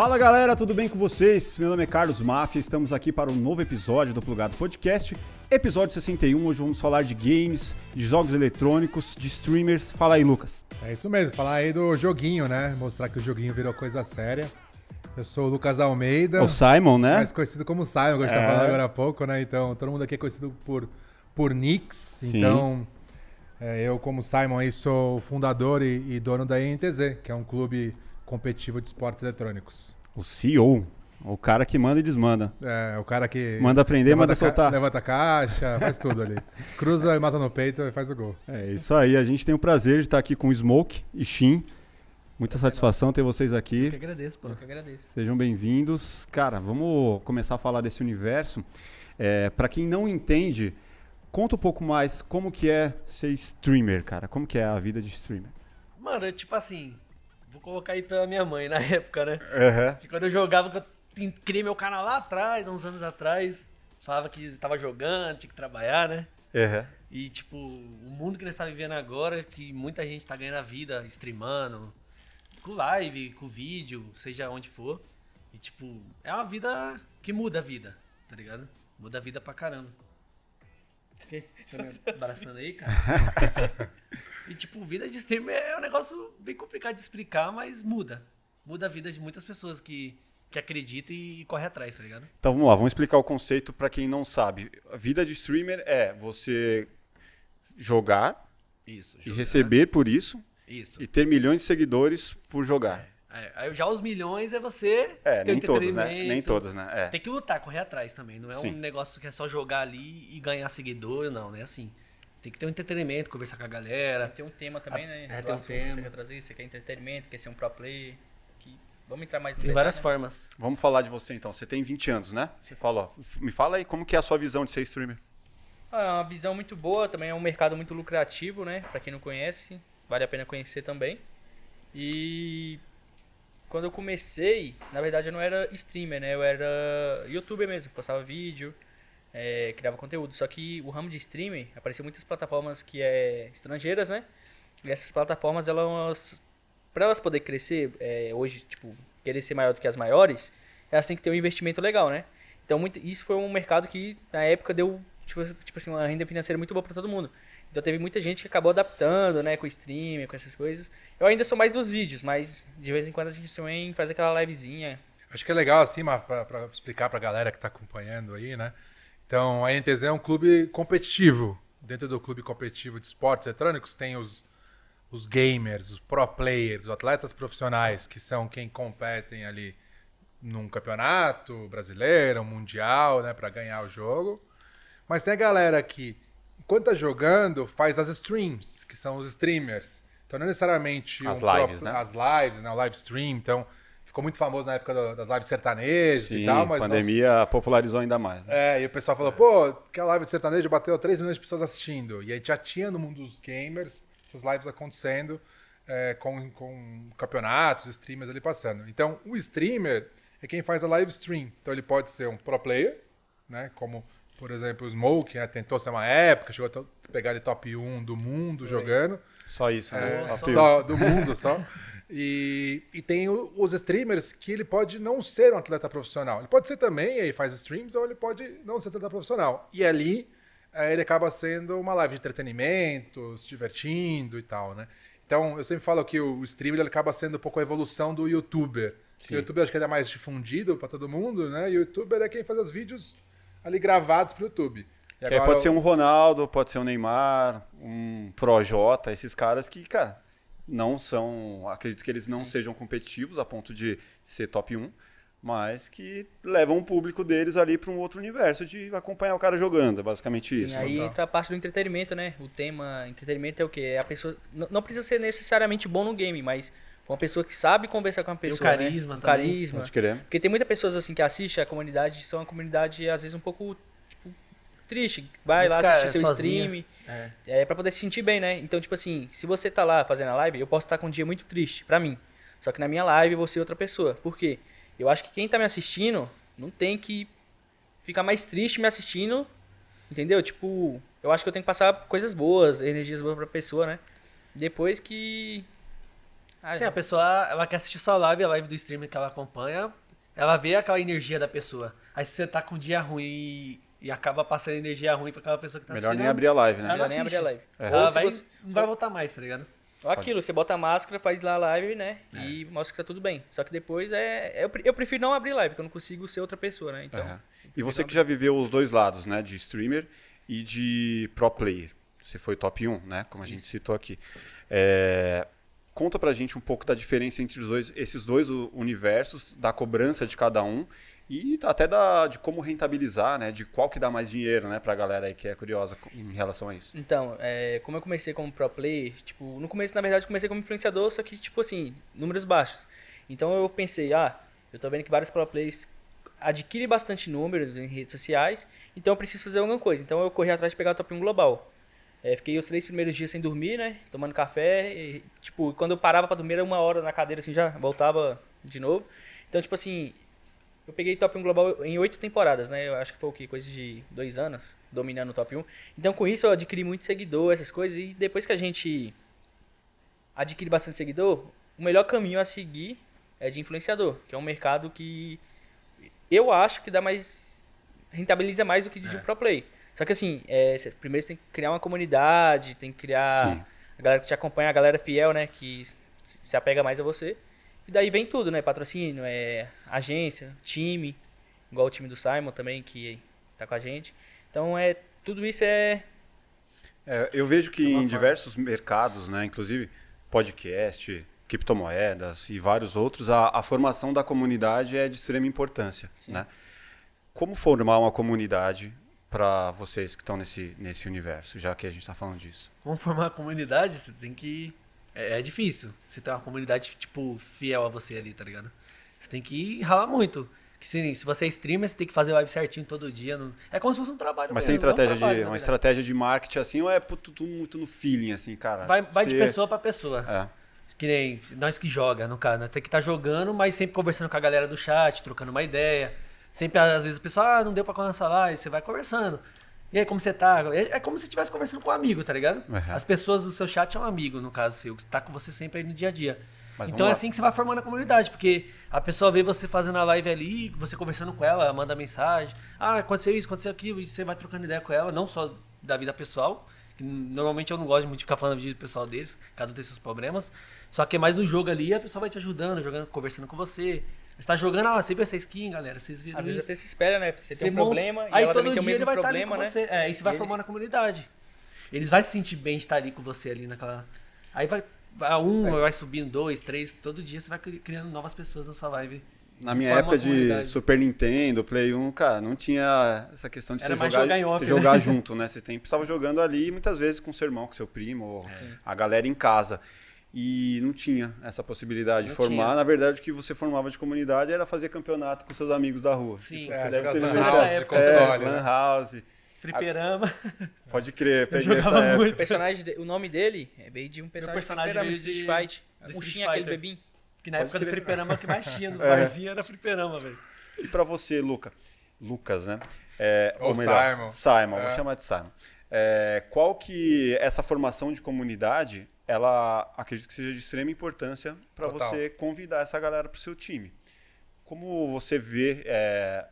Fala galera, tudo bem com vocês? Meu nome é Carlos Mafia, estamos aqui para um novo episódio do Plugado Podcast, episódio 61. Hoje vamos falar de games, de jogos eletrônicos, de streamers. Fala aí, Lucas. É isso mesmo, falar aí do joguinho, né? Mostrar que o joguinho virou coisa séria. Eu sou o Lucas Almeida. O Simon, né? Mais conhecido como Simon, que a gente É. tá falando agora há pouco, né? Então, todo mundo aqui é conhecido por, por Nix. Sim. Então, é, eu, como Simon, aí sou o fundador e, e dono da INTZ, que é um clube competitivo de esportes eletrônicos. O CEO, o cara que manda e desmanda. É, o cara que. Manda prender, levanta manda soltar. Levanta a caixa, faz tudo ali. Cruza e mata no peito e faz o gol. É isso aí, a gente tem o prazer de estar aqui com o Smoke e Shin. Muita satisfação ter vocês Eu que aqui. agradeço, pô. Eu que agradeço. Sejam bem-vindos. Cara, vamos começar a falar desse universo. É, para quem não entende, conta um pouco mais como que é ser streamer, cara. Como que é a vida de streamer? Mano, eu, tipo assim, vou colocar aí pela minha mãe na época, né? Aham. Que quando eu jogava, que eu criei meu canal lá atrás, há uns anos atrás, falava que tava jogando, tinha que trabalhar, né? Aham. E, tipo, o mundo que nós tá vivendo agora, que muita gente tá ganhando a vida streamando, com live, com vídeo, seja onde for. E, tipo, é uma vida que muda a vida, tá ligado? Muda a vida pra caramba. Que? Você tá me abraçando aí, cara? e, tipo, vida de streamer é um negócio bem complicado de explicar, mas muda. Muda a vida de muitas pessoas que, que acreditam e, correm atrás, tá ligado? Então vamos lá, vamos explicar o conceito para quem não sabe. A vida de streamer é você jogar Isso. e jogar. receber por isso Isso. e ter milhões de seguidores por jogar. É, aí já os milhões é você. É, nem todos, né? Nem todos, né? É. Tem que lutar, correr atrás também. Não é Sim. um negócio que é só jogar ali e ganhar seguidor, não, não é assim. Tem que ter um entretenimento, conversar com a galera. Tem um tema também, né? É, tem um assunto que Você tema. quer trazer, você quer entretenimento, quer ser um pro player. Que... Vamos entrar mais no Tem detalhe, várias né? formas. Vamos falar de você então. Você tem 20 anos, né? Você fala, ó, f- me fala aí como que é a sua visão de ser streamer. Ah, é uma visão muito boa, também é um mercado muito lucrativo, né? Pra quem não conhece, vale a pena conhecer também. E quando eu comecei, na verdade eu não era streamer, né? Eu era youtuber mesmo, postava vídeo, é, criava conteúdo. Só que o ramo de streaming, apareceu muitas plataformas que é estrangeiras, né? E essas plataformas, elas, para elas poderem crescer, é, hoje, tipo, querer ser maior do que as maiores, elas têm que ter um investimento legal, né? Então, muito, isso foi um mercado que, na época, deu, tipo, tipo assim, uma renda financeira muito boa para todo mundo. Então, teve muita gente que acabou adaptando, né, com streaming, com essas coisas. Eu ainda sou mais dos vídeos, mas de vez em quando a gente também faz aquela livezinha. Acho que é legal, assim, para explicar para a galera que está acompanhando aí, né? Então, a NTZ é um clube competitivo. Dentro do clube competitivo de esportes eletrônicos, tem os, os gamers, os pro players, os atletas profissionais, que são quem competem ali num campeonato brasileiro, um mundial, né, para ganhar o jogo. Mas tem a galera que, enquanto tá jogando, faz as streams, que são os streamers. Então, não necessariamente As pro- lives, né? as lives, né, o live stream. Então, ficou muito famoso na época do- das lives sertanejas Sim, e tal, a mas pandemia popularizou ainda mais. Né? é, e o pessoal falou, pô, aquela live de sertanejo bateu 3 milhões de pessoas assistindo. E aí já tinha no mundo dos gamers essas lives acontecendo é, com, com campeonatos, streamers ali passando. Então, o streamer é quem faz a live stream. Então, ele pode ser um pro player, né? Como, por exemplo, o Smoke, né? tentou ser uma época, chegou a pegar ele top 1 do mundo jogando. Só isso, né? É, A só do mundo só. E, e tem o- os streamers que ele pode não ser um atleta profissional. Ele pode ser também, e aí faz streams, ou ele pode não ser atleta profissional. E ali eh, ele acaba sendo uma live de entretenimento, se divertindo e tal, né? Então eu sempre falo que o streamer ele acaba sendo um pouco a evolução do youtuber. Sim. O youtuber acho que ele é mais difundido para todo mundo, né? E o youtuber é quem faz os vídeos ali gravados pro YouTube. E Que agora pode ser um Ronaldo, pode ser um Neymar, um Projota, esses caras que, cara, não são. Acredito que eles não sejam competitivos a ponto de ser top 1, mas que levam o público deles ali para um outro universo de acompanhar o cara jogando. É basicamente Sim, isso. aí Total. entra a parte do entretenimento, né? O tema entretenimento é o quê? É a pessoa. Não precisa ser necessariamente bom no game, mas uma pessoa que sabe conversar com a o pessoa. né? carisma Um também. carisma. Pode querer. Porque tem muitas pessoas assim que assistem a comunidade, são uma comunidade às vezes um pouco triste. Vai Muito lá cara, assistir seu sozinha. stream. É. É pra poder se sentir bem, né? Então, tipo assim, se você tá lá fazendo a live, eu posso estar com um dia muito triste, pra mim. Só que na minha live eu vou ser outra pessoa. Por quê? Eu acho que quem tá me assistindo não tem que ficar mais triste me assistindo, entendeu? Tipo, eu acho que eu tenho que passar coisas boas, energias boas pra pessoa, né? Depois que Ah, Sim, a pessoa, ela quer assistir sua live, a live do streamer que ela acompanha, ela vê aquela energia da pessoa. Aí se você tá com um dia ruim e, acaba passando energia ruim pra aquela pessoa que tá Melhor assistindo. nem abrir a live, né? Ela melhor nem abrir a live. É. Ou Ela vai, você- não vai voltar mais, tá ligado? Ou aquilo, você bota a máscara, faz lá a live, né? É. E mostra que tá tudo bem. Só que depois é. Eu, pre- eu prefiro não abrir live, porque eu não consigo ser outra pessoa, né? Então. E você que já viveu os dois lados, né? De streamer e de pro player. Você foi top 1, né? Como a gente citou aqui. É, Conta pra gente um pouco da diferença entre os dois, esses dois universos, da cobrança de cada um e até da, de como rentabilizar, né? De qual que dá mais dinheiro, né? Pra galera aí que é curiosa em relação a isso. Então, é, como eu comecei como pro player, tipo, no começo, na verdade, comecei como influenciador, só que, tipo assim, números baixos. Então eu pensei, ah, eu tô vendo que vários pro players adquirem bastante números em redes sociais, então eu preciso fazer alguma coisa. Então eu corri atrás de pegar o top 1 global. É, fiquei os três primeiros dias sem dormir, né? Tomando café. E, tipo, quando eu parava pra dormir, era uma hora na cadeira, assim, já voltava de novo. Então, tipo assim, eu peguei top 1 global em oito temporadas, né? Eu acho que foi o quê? Coisa de dois anos, dominando o top 1. Então, com isso, eu adquiri muito seguidor, essas coisas. E depois que a gente adquire bastante seguidor, o melhor caminho a seguir é de influenciador, que é um mercado que eu acho que dá mais. rentabiliza mais do que de um pro play. Só que assim, é, cê- primeiro você tem que criar uma comunidade, tem que criar Sim. a galera que te acompanha, a galera fiel, né? Que se apega mais a você. E daí vem tudo, né? Patrocínio, é, agência, time, igual o time do Simon também, que tá com a gente. Então é. Tudo isso é. É, eu vejo que É em forma. diversos mercados, né, inclusive podcast, criptomoedas e vários outros, a, a formação da comunidade é de extrema importância. Sim. Né? Como formar uma comunidade para vocês que estão nesse, nesse universo, já que a gente está falando disso? Como formar uma comunidade, você tem que. É, é difícil. Você ter uma comunidade, tipo, fiel a você ali, tá ligado? Você tem que ralar muito. Que se, se você é streamer, você tem que fazer live certinho todo dia. não- É como se fosse um trabalho Mas tem mesmo, é um estratégia trabalho, de, na uma verdade. estratégia de marketing assim ou é tudo muito no feeling, assim, cara? Vai, vai de Você- pessoa pra pessoa. É. Que nem nós que joga, no caso, nós tem que estar jogando, mas sempre conversando com a galera do chat, trocando uma ideia. Sempre, às vezes, o pessoal, ah, não deu pra começar lá, e você vai conversando. E aí, como você tá? É, é como se você estivesse conversando com um amigo, tá ligado? Uhum. As pessoas do seu chat é um amigo, no caso seu, que tá com você sempre aí no dia a dia. Mas então é assim que você vai formando a comunidade, porque a pessoa vê você fazendo a live ali, você conversando com ela, manda mensagem. Ah, aconteceu isso, aconteceu aquilo, e você vai trocando ideia com ela, não só da vida pessoal, que normalmente eu não gosto muito de ficar falando da vida pessoal deles, cada um tem seus problemas. Só que é mais no jogo ali, a pessoa vai te ajudando, jogando, conversando com você. Você tá jogando, ah, você viu essa skin, galera, vocês viram Às vezes isso? até se espera, né? Você tem um monta- problema e aí ela todo também tem o dia mesmo ele vai problema, estar ali né? com você. É, aí você vai E eles- formando a comunidade. Eles vão se sentir bem de estar ali com você ali naquela. Aí vai. vai um, vai subindo, dois, três, todo dia você vai cri- criando novas pessoas na sua live. Na minha época de comunidade. Super Nintendo, Play 1, cara, não tinha essa questão de Era você mais jogar, jogar em off, você né? jogar junto, né? Você tem, precisava jogando ali, muitas vezes com seu irmão, com seu primo, ou a galera em casa. E não tinha essa possibilidade de Não formar. tinha. Na verdade, o que você formava de comunidade era fazer campeonato com seus amigos da rua. Sim. Tipo, É, você deve ter visto house essa de época. é, né? Lan House. Fliperama. Pode crer, peguei essa época. O muito. personagem, de- o nome dele é veio de um personagem, personagem personagem veio Street de- Fight. de Murchinho, aquele bebinho. Que na Pode época do crer. fliperama que mais tinha nos É. barzinhos era fliperama, velho. E pra você, Luca? Lucas, né? É, Ou melhor, Simon. Simon, É. vou chamar de Simon. É, qual que essa formação de comunidade, ela acredito que seja de extrema importância para você convidar essa galera para o seu time. Como você vê, é,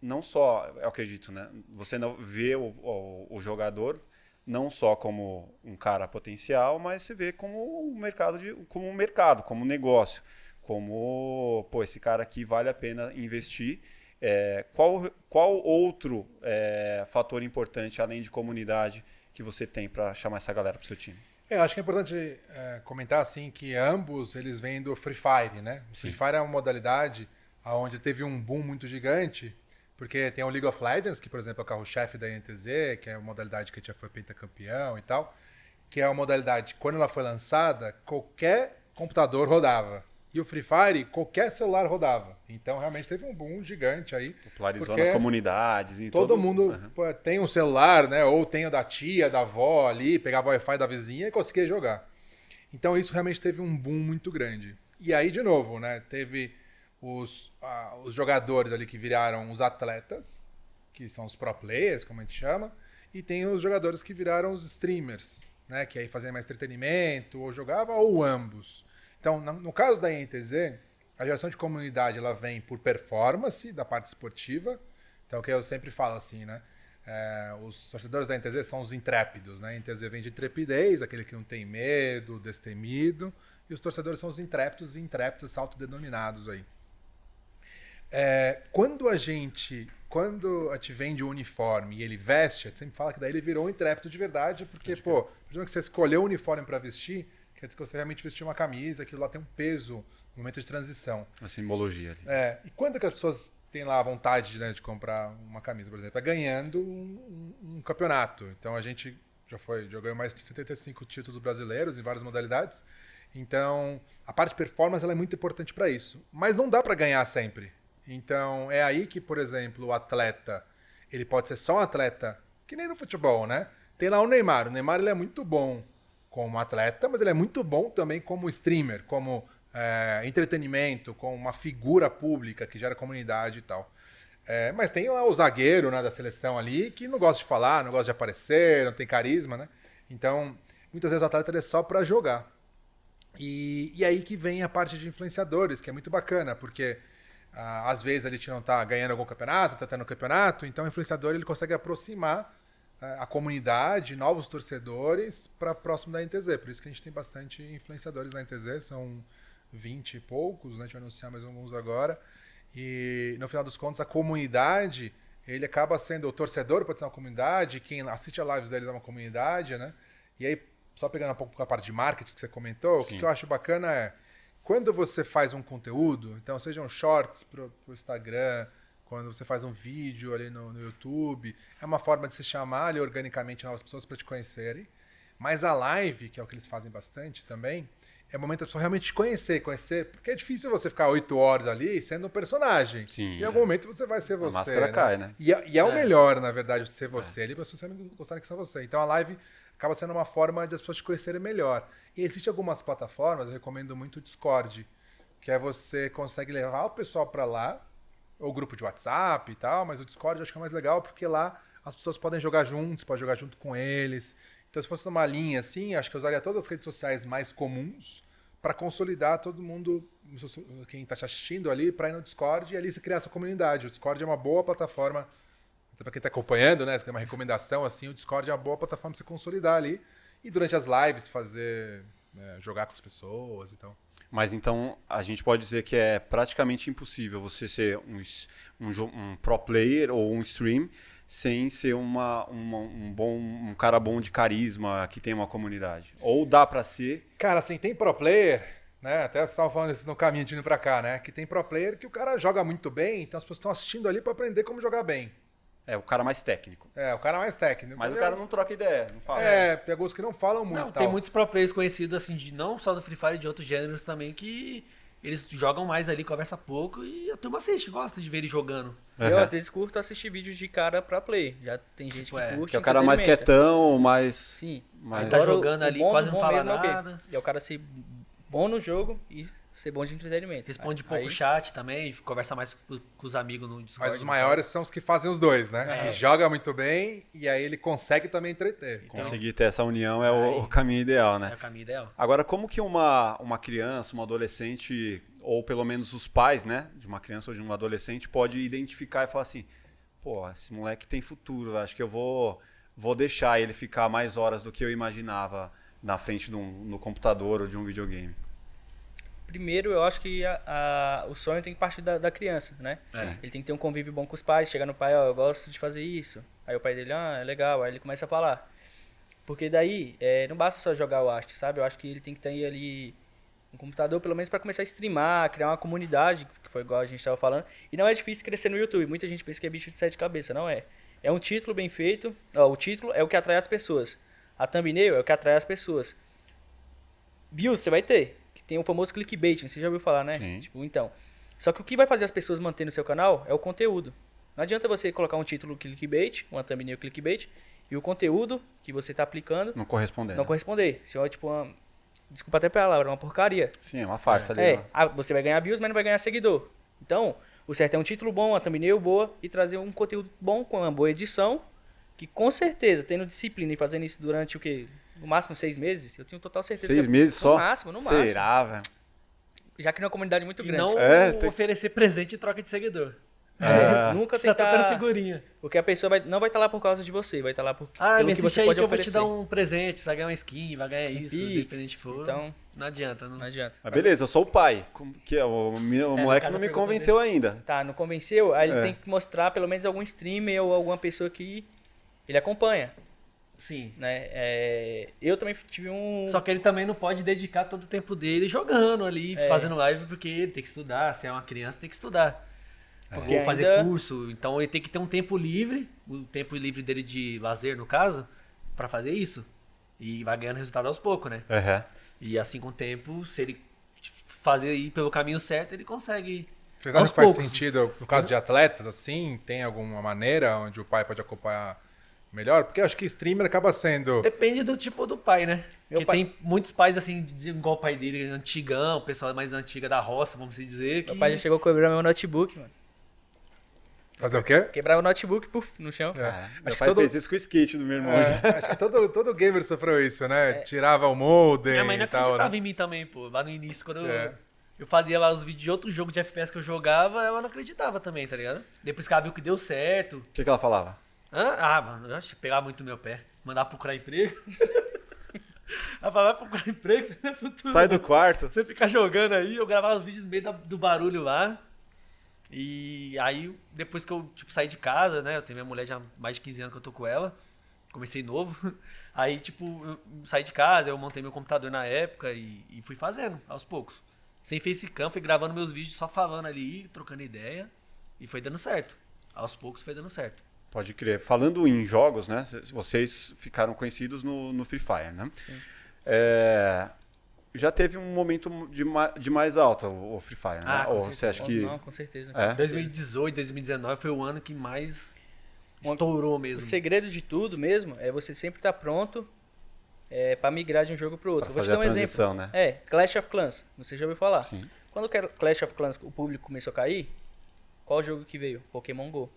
não só, eu acredito, né? Você não vê o, o- o jogador não só como um cara potencial, mas você vê como um mercado, de, como um mercado, como um negócio, como pô, esse cara aqui vale a pena investir. É, qual, qual outro é, fator importante além de comunidade que você tem para chamar essa galera para o seu time? É, eu acho que é importante é, comentar assim que ambos eles vêm do Free Fire, né? O Free Fire é uma modalidade onde teve um boom muito gigante, porque tem o League of Legends, que por exemplo é o carro-chefe da INTZ, que é uma modalidade que já foi pentacampeão e tal, que é uma modalidade quando ela foi lançada, qualquer computador rodava. E o Free Fire, qualquer celular rodava. Então realmente teve um boom gigante aí. Popularizou nas comunidades. Em Todo todos- mundo pô, tem um celular, né? Ou tem o da tia, da avó ali, pegava o Wi-Fi da vizinha e conseguia jogar. Então isso realmente teve um boom muito grande. E aí, de novo, né? Teve os, ah, os jogadores ali que viraram os atletas, que são os pro players, como a gente chama, e tem os jogadores que viraram os streamers, né, que aí fazia mais entretenimento, ou jogava, ou ambos. Então, no, caso da INTZ, a geração de comunidade ela vem por performance da parte esportiva. Então, o que eu sempre falo assim, né? É, os torcedores da NTZ são os intrépidos, né? A NTZ vem de intrepidez, aquele que não tem medo, destemido. E os torcedores são os intrépidos e intrépidos autodenominados aí. É, quando a gente quando a gente vende o uniforme e ele veste, a gente sempre fala que daí ele virou um intrépido de verdade, porque, Acho pô, que... que você escolheu o uniforme para vestir, quer dizer que você realmente vestiu uma camisa, aquilo lá tem um peso no momento de transição. A simbologia ali. É, e quando que as pessoas têm lá a vontade né, de comprar uma camisa, por exemplo? É ganhando um, um, um campeonato. Então a gente já foi, já ganhou mais de 75 títulos brasileiros em várias modalidades. Então, a parte de performance é muito importante para isso. Mas não dá para ganhar sempre. Então, é aí que, por exemplo, o atleta, ele pode ser só um atleta, que nem no futebol, né? Tem lá o Neymar. O Neymar ele é muito bom como atleta, mas ele é muito bom também como streamer, como é, entretenimento, como uma figura pública que gera comunidade e tal. É, mas tem o zagueiro né, da seleção ali que não gosta de falar, não gosta de aparecer, não tem carisma, né? Então, muitas vezes o atleta é só para jogar. E, e aí que vem a parte de influenciadores, que é muito bacana, porque ah, às vezes a gente não está ganhando algum campeonato, está tendo um campeonato, então o influenciador ele consegue aproximar a comunidade, novos torcedores para próximo da NTZ. Por isso que a gente tem bastante influenciadores na NTZ, são 20 e poucos, né? a gente vai anunciar mais alguns agora. E no final dos contos, a comunidade, ele acaba sendo o torcedor, pode ser uma comunidade, quem assiste a lives deles é uma comunidade, né? E aí, só pegando um pouco a parte de marketing que você comentou, Sim. o que eu acho bacana é quando você faz um conteúdo, então sejam shorts para o Instagram, quando você faz um vídeo ali no, no, YouTube, é uma forma de se chamar ali organicamente novas pessoas para te conhecerem. Mas a live, que é o que eles fazem bastante também, é o momento da pessoa realmente te conhecer, conhecer, porque é difícil você ficar oito horas ali sendo um personagem. Sim. Em algum é. momento você vai ser você. A máscara né? cai, né? E, é, e é, o é. melhor, na verdade, ser você é. ali, para as pessoas gostarem que são você. Então a live acaba sendo uma forma de as pessoas te conhecerem melhor. E existem algumas plataformas, eu recomendo muito o Discord, que é você consegue levar o pessoal para lá, ou grupo de WhatsApp e tal, mas o Discord eu acho que é mais legal porque lá as pessoas podem jogar juntos, pode jogar junto com eles. Então, se fosse numa linha assim, acho que eu usaria todas as redes sociais mais comuns para consolidar todo mundo, quem está assistindo ali, para ir no Discord e ali se criar essa comunidade. O Discord é uma boa plataforma para quem está acompanhando, né? Tem uma recomendação assim, o Discord é uma boa plataforma para você consolidar ali e durante as lives fazer né, jogar com as pessoas e tal. Mas então a gente pode dizer que é praticamente impossível você ser um, um, um pro player ou um stream sem ser uma, uma, um bom um cara bom de carisma que tem uma comunidade. Ou dá para ser? Cara, assim, tem pro player, né? Até você estava falando isso no caminho de indo para cá, né? Que tem pro player que o cara joga muito bem, então as pessoas estão assistindo ali para aprender como jogar bem. É, o cara mais técnico. É, o cara mais técnico. Mas o cara não troca ideia, não fala. É, tem alguns que não falam muito. Não, tem muitos pro players conhecidos, assim, de não só do Free Fire, de outros gêneros também, que eles jogam mais ali, conversa pouco e a turma assiste, gosta de ver ele jogando. Uhum. Eu, às vezes, curto assistir vídeos de cara pra play. Já tem gente tipo, que é. curte. Que é o cara mais quietão, mais. Sim. Mais... Tá jogando ali, quase não fala nada. É, é o cara ser bom no jogo e ser bom de entretenimento. Responde pouco aí... chat também, conversa mais com, os amigos no Discord. Mas os maiores são os que fazem os dois, né? É. Ele joga muito bem e aí ele consegue também entreter. Então, Conseguir ter essa união é o, o, caminho ideal, né? É o caminho ideal. Agora, como que uma, uma criança, uma adolescente, ou pelo menos os pais, né, de uma criança ou de um adolescente, pode identificar e falar assim, pô, esse moleque tem futuro, acho que eu vou, vou deixar ele ficar mais horas do que eu imaginava na frente de um, no computador ou de um videogame. Primeiro, eu acho que a, a, o sonho tem que partir da, da criança, né? É. Ele tem que ter um convívio bom com os pais, chegar no pai, ó, eu gosto de fazer isso. Aí o pai dele, ah, é legal. Aí ele começa a falar. Porque daí, é, não basta só jogar o arte, sabe? Eu acho que ele tem que ter ali um computador, pelo menos para começar a streamar, criar uma comunidade, que foi igual a gente estava falando. E não é difícil crescer no YouTube. Muita gente pensa que é bicho de sete cabeças, não é. É um título bem feito. Ó, o título é o que atrai as pessoas. A thumbnail é o que atrai as pessoas. Views você vai ter tem o famoso clickbait, você já ouviu falar, né? Sim. Tipo, então. Só que o que vai fazer as pessoas manterem no seu canal é o conteúdo. Não adianta você colocar um título clickbait, uma thumbnail clickbait, e o conteúdo que você está aplicando não corresponder. Não né? corresponder. Se é tipo uma. Desculpa até a palavra, uma porcaria. Sim, é uma farsa é. ali. É, você vai ganhar views, mas não vai ganhar seguidor. Então, o certo é um título bom, uma thumbnail boa e trazer um conteúdo bom com uma boa edição que com certeza, tendo disciplina e fazendo isso durante o quê? No máximo seis meses, eu tenho total certeza Seis que meses no só? máximo, no máximo. Será, velho? Já criou uma comunidade muito E grande. não É, tem- oferecer presente em troca de seguidor. Ah, Nunca Você tá trocando tentar. figurinha. Porque a pessoa vai- não vai estar lá por causa de você, vai estar lá por, Ah, pelo que você aí pode que eu vou te oferecer. dar um presente, você vai ganhar uma skin, vai ganhar isso, Pix, independente for. Então, Não adianta, não. não adianta. Mas beleza, eu sou o pai. Que é? O, meu- o É, no moleque não me pergunta convenceu ainda. Tá, não convenceu? Aí ele É. tem que mostrar pelo menos algum streamer ou alguma pessoa que ele acompanha, Sim. né? É, eu também tive um... Só que ele também não pode dedicar todo o tempo dele jogando ali, É. fazendo live, porque ele tem que estudar. Se é uma criança, tem que estudar. Porque Ou fazer ainda- curso. Então ele tem que ter um tempo livre, o tempo livre dele de lazer, no caso, pra fazer isso. E vai ganhando resultado aos poucos, né? Uhum. E assim com o tempo, se ele fazer ir pelo caminho certo, ele consegue. Vocês acham que faz poucos. sentido, no caso de atletas, assim, tem alguma maneira onde o pai pode acompanhar melhor? Porque eu acho que streamer acaba sendo. Depende do tipo do pai, né? Meu Porque pai- tem muitos pais, assim, igual o pai dele, antigão, o pessoal mais antiga da roça, vamos dizer. Que... Meu pai já chegou a quebrar meu notebook, mano. Fazer o quê? Quebrar o notebook puf, no chão. É. Meu Acho que pai todo- fez isso com o skate do meu irmão. É, acho que todo, todo gamer sofreu isso, né? Tirava o modem Minha mãe não tal, acreditava né? em mim também, pô. Lá no início, quando eu, É. eu fazia lá os vídeos de outro jogo de FPS que eu jogava, ela não acreditava também, tá ligado? Depois que ela viu que deu certo. O que, que ela falava? Hã? Ah, mano, eu pegava muito no meu pé. Mandar procurar emprego. ela vai procurar emprego, você não é futuro. Sai do quarto. Você fica jogando aí, eu gravava os vídeos no meio da- do barulho lá. E aí, depois que eu, tipo, saí de casa, né? Eu tenho minha mulher já há mais de 15 anos que eu tô com ela. Comecei novo. Aí, tipo, eu saí de casa, eu montei meu computador na época e, e fui fazendo, aos poucos. Sem facecam, fui gravando meus vídeos só falando ali, trocando ideia. E foi dando certo. Aos poucos foi dando certo. Pode crer. Falando em jogos, né? Vocês ficaram conhecidos no, no Free Fire, né? É, já teve um momento de, ma- de mais alta o o Free Fire, né? Ah, com Ou certeza. você acha que. Não, com certeza. É? 2018, 2019 foi o ano que mais estourou O mesmo. segredo de tudo mesmo é você sempre estar pronto é, para migrar de um jogo pro outro. Pra Vou te fazer dar a um exemplo. transição, né? É, Clash of Clans. Você já ouviu falar? Sim. Quando o Clash of Clans o público começou a cair, qual jogo que veio? Pokémon Go.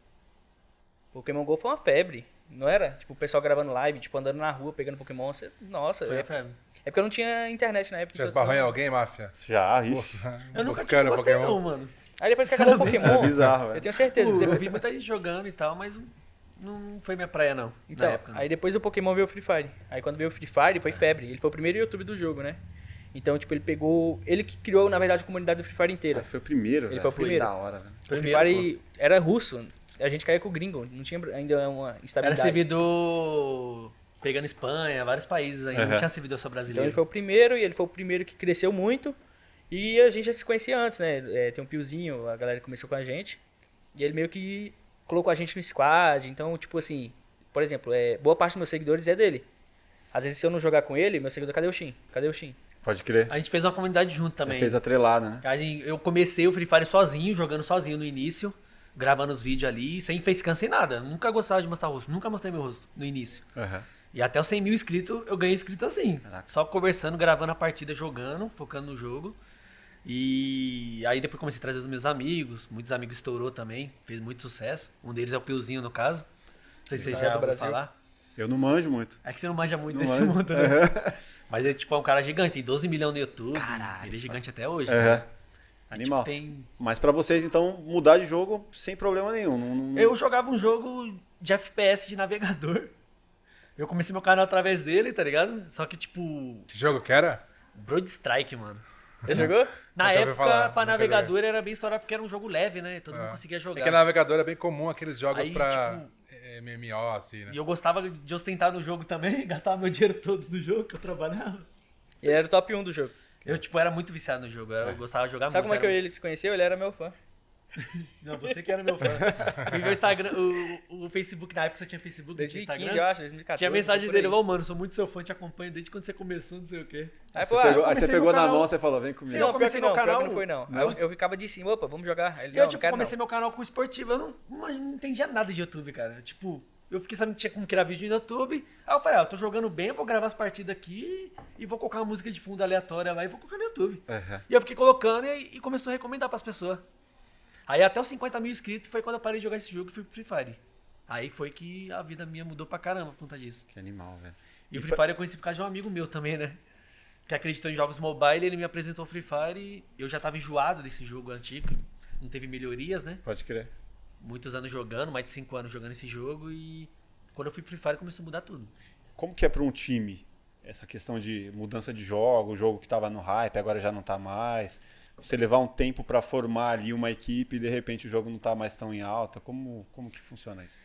Pokémon Go foi uma febre, não era? Tipo, o pessoal gravando live, tipo, andando na rua, pegando Pokémon. Você... Nossa, Foi é... a febre. é porque eu não tinha internet na época. Já então, esbarrou em assim, alguém, máfia? Já, ixi. Eu nunca gostei Pokémon. não, mano. Aí depois que acabou o. Pokémon, É bizarro, eu velho. tenho certeza que Pô, eu vi muita gente jogando e tal, mas não foi minha praia, não. Então, na época. não. aí depois o Pokémon veio o Free Fire. Aí quando veio o Free Fire, foi febre. Ele foi o primeiro YouTube do jogo, né? Então, tipo, ele pegou... Ele que criou, na verdade, a comunidade do Free Fire inteira. Esse foi o primeiro, Ele velho. foi o primeiro. da hora, velho. O Free Fire era russo. A gente caía com o gringo. Não tinha ainda uma Era estabilidade. servidor pegando Espanha, vários países ainda. Uhum. Não tinha servidor só Então brasileiro. ele foi o primeiro e ele foi o primeiro que cresceu muito. E a gente já se conhecia antes, né? É, tem um piozinho, a galera começou com a gente. E ele meio que colocou a gente no squad. Então, tipo assim, por exemplo, é, boa parte dos meus seguidores é dele. Às vezes, se eu não jogar com ele, meu seguidor, cadê o Shin? Cadê o Shin? Pode crer. A gente fez uma comunidade junto também. fez atrelada, né? A gente- Eu comecei o Free Fire sozinho, jogando sozinho no início, gravando os vídeos ali, sem facecam, sem nada. Nunca gostava de mostrar o rosto, nunca mostrei meu rosto no início. Aham. E até os 100 mil inscritos, eu ganhei inscrito assim. Caraca. Só conversando, gravando a partida, jogando, focando no jogo. E aí depois comecei a trazer os meus amigos. Muitos amigos estourou também, fez muito sucesso. Um deles é o Piozinho, no caso. Não sei se vocês Ah, já Brasil. falar. Eu não manjo muito. É que você não manja muito Não desse manjo. mundo, né? Mas ele tipo, é um cara gigante, tem 12 milhões no YouTube. Caralho, Ele é gigante até hoje. Aham. cara. E, Animal. tem Mas pra vocês, então, mudar de jogo sem problema nenhum. Não, não- Eu jogava um jogo de FPS de navegador. Eu comecei meu canal através dele, tá ligado? Só que, tipo, Que jogo que era? Broad Strike, mano. Já jogou? Na Eu época, falar, pra navegador era bem estourado porque era um jogo leve, né? Todo mundo É. conseguia É jogar. que navegador é bem comum aqueles jogos Aí, pra tipo, MMO, assim, né? E eu gostava de ostentar no jogo também, gastava meu dinheiro todo no jogo que eu trabalhava. Ele era o top 1 do jogo. Eu, tipo, era muito viciado no jogo, eu gostava de jogar Sabe como é muito. que era- ele se conheceu? Ele era meu fã. Não, você que era meu fã. Fui ver o Instagram, o, o Facebook, na época você tinha Facebook, não tinha 2015, Instagram. eu acho, 2014. Tinha mensagem dele, ô mano, sou muito seu fã, te acompanho desde quando você começou, não sei o quê. Aí, Você pô, ah, pegou, aí você pegou na canal- mão, você falou, vem comigo. Sim, Não, eu comecei meu canal- não foi não. Não? Eu, eu ficava de cima, opa, vamos jogar. Ele, eu, não, tipo, não quero comecei não. meu canal com esportivo, eu não, não, não entendia nada de YouTube, cara. Tipo, eu fiquei sabendo que tinha como criar vídeo no YouTube. Aí eu falei, ah, eu tô jogando bem, vou gravar as partidas aqui e vou colocar uma música de fundo aleatória lá e vou colocar no YouTube. Aham. E eu fiquei colocando e, e começou a recomendar pras pessoas. Aí até os 50 mil inscritos foi quando eu parei de jogar esse jogo e fui pro Free Fire. Aí foi que a vida minha mudou pra caramba por conta disso. Que animal, velho. E o E Free pra- Fire eu conheci por causa de um amigo meu também, né? Que acreditou em jogos mobile, ele me apresentou o Free Fire e eu já tava enjoado desse jogo antigo, não teve melhorias, né? Pode crer. Muitos anos jogando, mais de 5 anos jogando esse jogo e quando eu fui pro Free Fire começou a mudar tudo. Como que é para um time essa questão de mudança de jogo, o jogo que estava no hype, agora já não tá mais? Você levar um tempo para formar ali uma equipe e de repente o jogo não tá mais tão em alta, como, como que funciona isso?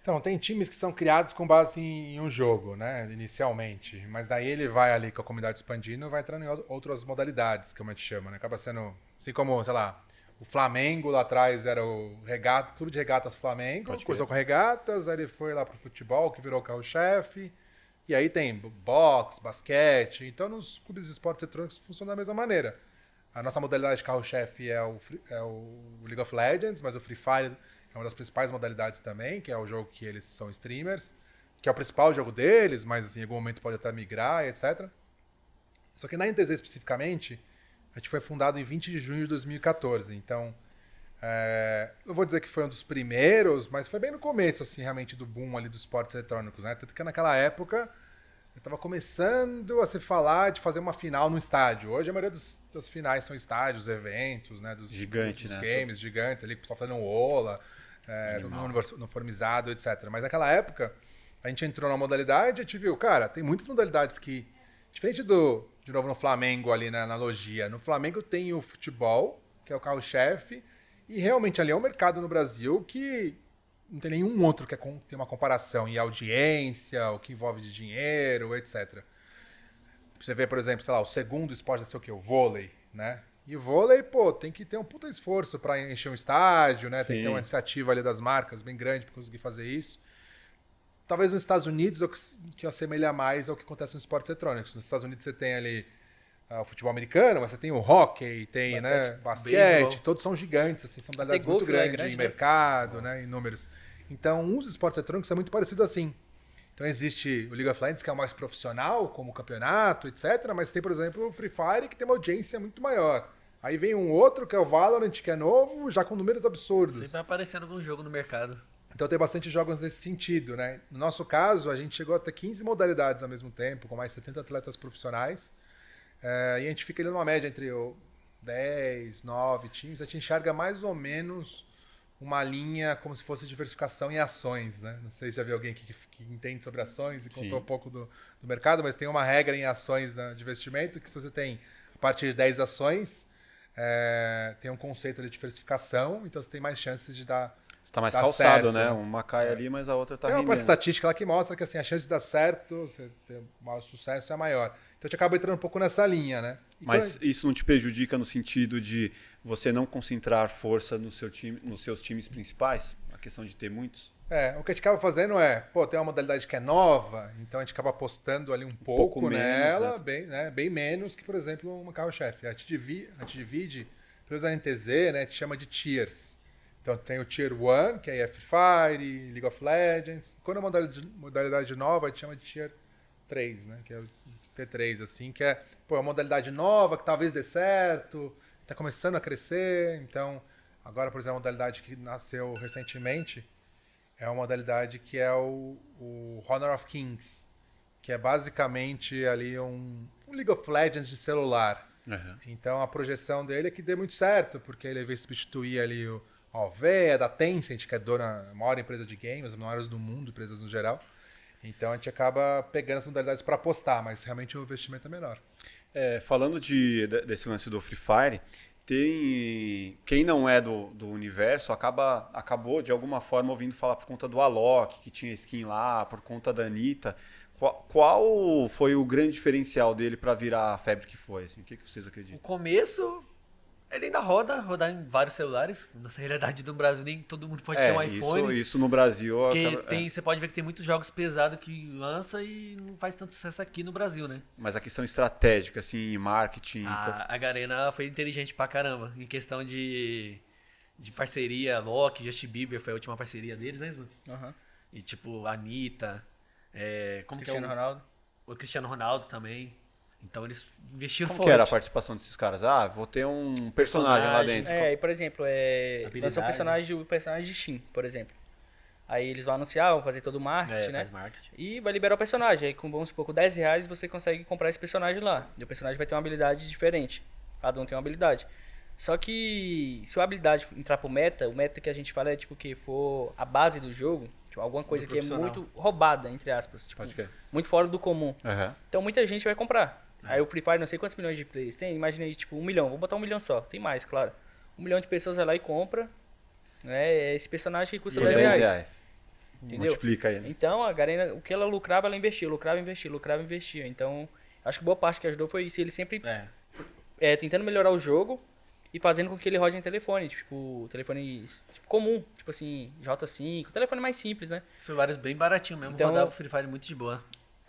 Então, tem times que são criados com base em um jogo, né? Inicialmente. Mas daí ele vai ali com a comunidade expandindo vai entrando em ou- outras modalidades, como a gente chama, né? Acaba sendo. Assim como, sei lá, o Flamengo lá atrás era o regata, Clube de Regatas Flamengo, Pode começou com regatas, aí ele foi lá pro futebol, que virou carro-chefe. E aí tem boxe, basquete. Então, nos clubes de esportes eletrônicos funciona da mesma maneira. A nossa modalidade de carro-chefe é o, é o League of Legends, mas o Free Fire é uma das principais modalidades também, que é o jogo que eles são streamers, que é o principal jogo deles, mas em algum momento pode até migrar, etc. Só que na NTZ especificamente, a gente foi fundado em 20 de junho de 2014. Então, é, não vou dizer que foi um dos primeiros, mas foi bem no começo, assim, realmente, do boom ali dos esportes eletrônicos, né? Tanto que naquela época estava começando a se falar de fazer uma final no estádio. Hoje a maioria dos, dos finais são estádios, eventos, né? Dos, Gigante, dos né? games gigantes ali, que o pessoal fazendo ola, é, todo mundo uniformizado, etc. Mas naquela época, a gente entrou na modalidade e a gente viu, cara, tem muitas modalidades que, diferente do, de novo no Flamengo ali na analogia, no Flamengo tem o futebol, que é o carro-chefe, e realmente ali é um mercado no Brasil que não tem nenhum outro que é com- tem uma comparação em audiência, o que envolve de dinheiro, etc. Você vê, por exemplo, sei lá, o segundo esporte é o quê? O vôlei, né? E o vôlei, pô, tem que ter um puta esforço para encher um estádio, né? Tem que ter Sim. uma iniciativa ali das marcas bem grande para conseguir fazer isso. Talvez nos Estados Unidos é o que, que assemelha mais ao que acontece nos esportes eletrônicos. Nos Estados Unidos você tem ali ah, o futebol americano, mas você tem o hockey, tem né, Basquete. basquete, Beisebol. todos são gigantes, assim, são modalidades muito é grandes grande, em né? mercado, né, em números. Então, os esportes eletrônicos são muito parecidos assim. Então existe o League of Legends, que é o mais profissional, como campeonato, etc. Mas tem, por exemplo, o Free Fire, que tem uma audiência muito maior. Aí vem um outro, que é o Valorant, que é novo, já com números absurdos. Sempre aparecendo algum jogo no mercado. Então tem bastante jogos nesse sentido, né? No nosso caso, a gente chegou até 15 modalidades ao mesmo tempo, com mais 70 atletas profissionais. É, e a gente fica ali numa média entre o 10, 9 times. A gente enxerga mais ou menos uma linha como se fosse diversificação em ações, né? Não sei se já viu alguém que, que entende sobre ações e contou Sim. um pouco do, do mercado, mas tem uma regra em ações né, de investimento que se você tem a partir de 10 ações, é, tem um conceito de diversificação, então você tem mais chances de dar Você tá mais Tá calçado, certo, né? né? Uma cai ali, mas a outra tá tem uma parte estatística lá que mostra que assim, a chance de dar certo, você ter maior sucesso é maior. Então a gente acaba entrando um pouco nessa linha, né? E Mas quando- isso não te prejudica no sentido de você não concentrar força no seu time, nos seus times principais? A questão de ter muitos? É, o que a gente acaba fazendo é, pô, tem uma modalidade que é nova, então a gente acaba apostando ali um pouco, pouco menos, nela, né? bem, né, bem menos que, por exemplo, uma carro-chefe. A gente divide, a gente divide pelo NTZ, né, a gente chama de tiers. Então tem o Tier 1, que é Free Fire, League of Legends. Quando é modalidade, modalidade nova, a gente chama de Tier 3, né? Que é o T3, assim, que é pô, é uma modalidade nova, que talvez dê certo, está começando a crescer. Então, agora, por exemplo, a modalidade que nasceu recentemente é uma modalidade que é o, o Honor of Kings, que é basicamente ali um, um League of Legends de celular. Então a projeção dele é que dê muito certo, porque ele vai substituir ali o a Alvea, da Tencent, que é dona, a maior empresa de games, as maiores do mundo, empresas no geral. Então a gente acaba pegando as modalidades para apostar, mas realmente o investimento é menor. É, falando de, de- desse lance do Free Fire, tem quem não é do, do universo acaba acabou de alguma forma ouvindo falar por conta do Alok, que tinha skin lá, por conta da Anitta. Qual, qual foi o grande diferencial dele para virar a febre que foi? Assim? O que, que vocês O acreditam? começo, ele ainda roda, rodar em vários celulares. Nossa realidade do Brasil, nem todo mundo pode ter um É, iPhone. isso, isso no Brasil. Porque acaba- tem, é. você pode ver que tem muitos jogos pesados que lança e não faz tanto sucesso aqui no Brasil, né? Mas a questão estratégica, assim, marketing. A, a Garena foi inteligente pra caramba. Em questão de, de parceria, Loki, Justin Bieber foi a última parceria deles, né, Smook? Aham. E tipo, Anitta, é, como Cristiano que é o, Ronaldo. o Cristiano Ronaldo também. Então eles investiram Como forte. que era a participação desses caras? Ah, vou ter um personagem lá Personagem. dentro. É, e por exemplo, é, lançou o personagem, o personagem de Shin, por exemplo. Aí eles vão anunciar, vão fazer todo o marketing, É, né? faz marketing. E vai liberar o personagem. Aí, com, vamos supor, com 10 reais você consegue comprar esse personagem lá. E o personagem vai ter uma habilidade diferente. Cada um tem uma habilidade. Só que se a habilidade entrar pro meta, o meta que a gente fala é tipo que for a base do jogo, tipo, alguma coisa que é muito roubada, entre aspas. Tipo, Pode crer. muito fora do comum. Aham. Então muita gente vai comprar. Aí o Free Fire, não sei quantos milhões de players tem, imagina aí, tipo, um milhão. Vou botar um milhão só. Tem mais, claro. Um milhão de pessoas vai lá e compra. Né? Esse personagem que custa Por 10 10 reais. reais. Entendeu? Multiplica aí. né? Então, a Garena, o que ela lucrava, ela investia, lucrava, investia, lucrava, investia. Então, acho que boa parte que ajudou foi isso. Ele sempre É. é, tentando melhorar o jogo e fazendo com que ele rode em telefone, tipo, telefone tipo, comum, tipo assim, J5, telefone mais simples, né? Celulares bem baratinho mesmo. Então- rodava o Free Fire muito de boa.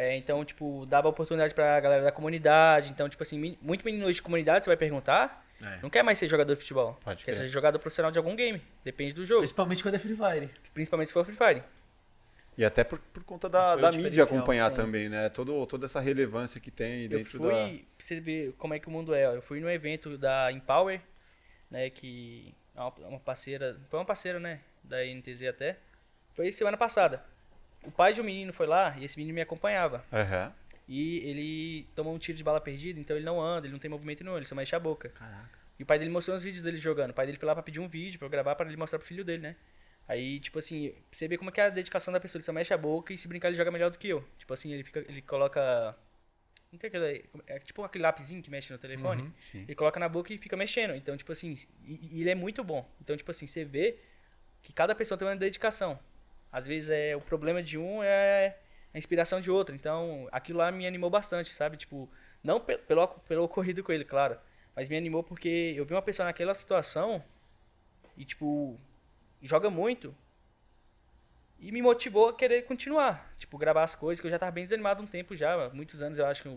É, então, tipo, dava oportunidade pra galera da comunidade. Então, tipo assim, muito menino hoje de comunidade, você vai perguntar, É. não quer mais ser jogador de futebol. Pode quer crer. ser jogador profissional de algum game. Depende do jogo. Principalmente quando é Free Fire. Principalmente se for Free Fire. E até por, por conta da, da mídia acompanhar sim. também, né? Todo, toda essa relevância que tem Eu dentro fui, da. pra você ver como é que o mundo é. Eu fui no evento da Empower, né, que é uma, uma parceira, foi uma parceira, né, da NTZ até. Foi semana passada. O pai de um menino foi lá e esse menino me acompanhava. Aham. E ele tomou um tiro de bala perdida, então ele não anda, ele não tem movimento nenhum, ele só mexe a boca. Caraca. E o pai dele mostrou uns vídeos dele jogando. O pai dele foi lá pra pedir um vídeo, pra eu gravar, pra ele mostrar pro filho dele, né? Aí, tipo assim, você vê como é que é a dedicação da pessoa. Ele só mexe a boca e se brincar ele joga melhor do que eu. Tipo assim, ele fica, ele coloca... Não tem aquele... É tipo aquele lapisinho que mexe no telefone. Uhum, sim. Ele coloca na boca e fica mexendo. Então, tipo assim, e, e ele é muito bom. Então, tipo assim, você vê que cada pessoa tem uma dedicação. Às vezes é o problema de um é a inspiração de outro. Então, aquilo lá me animou bastante, sabe? Tipo, não pe- pelo, pelo ocorrido com ele, claro. Mas me animou porque eu vi uma pessoa naquela situação e, tipo, joga muito. E me motivou a querer continuar. Tipo, gravar as coisas, que eu já tava bem desanimado um tempo já. Muitos anos eu acho que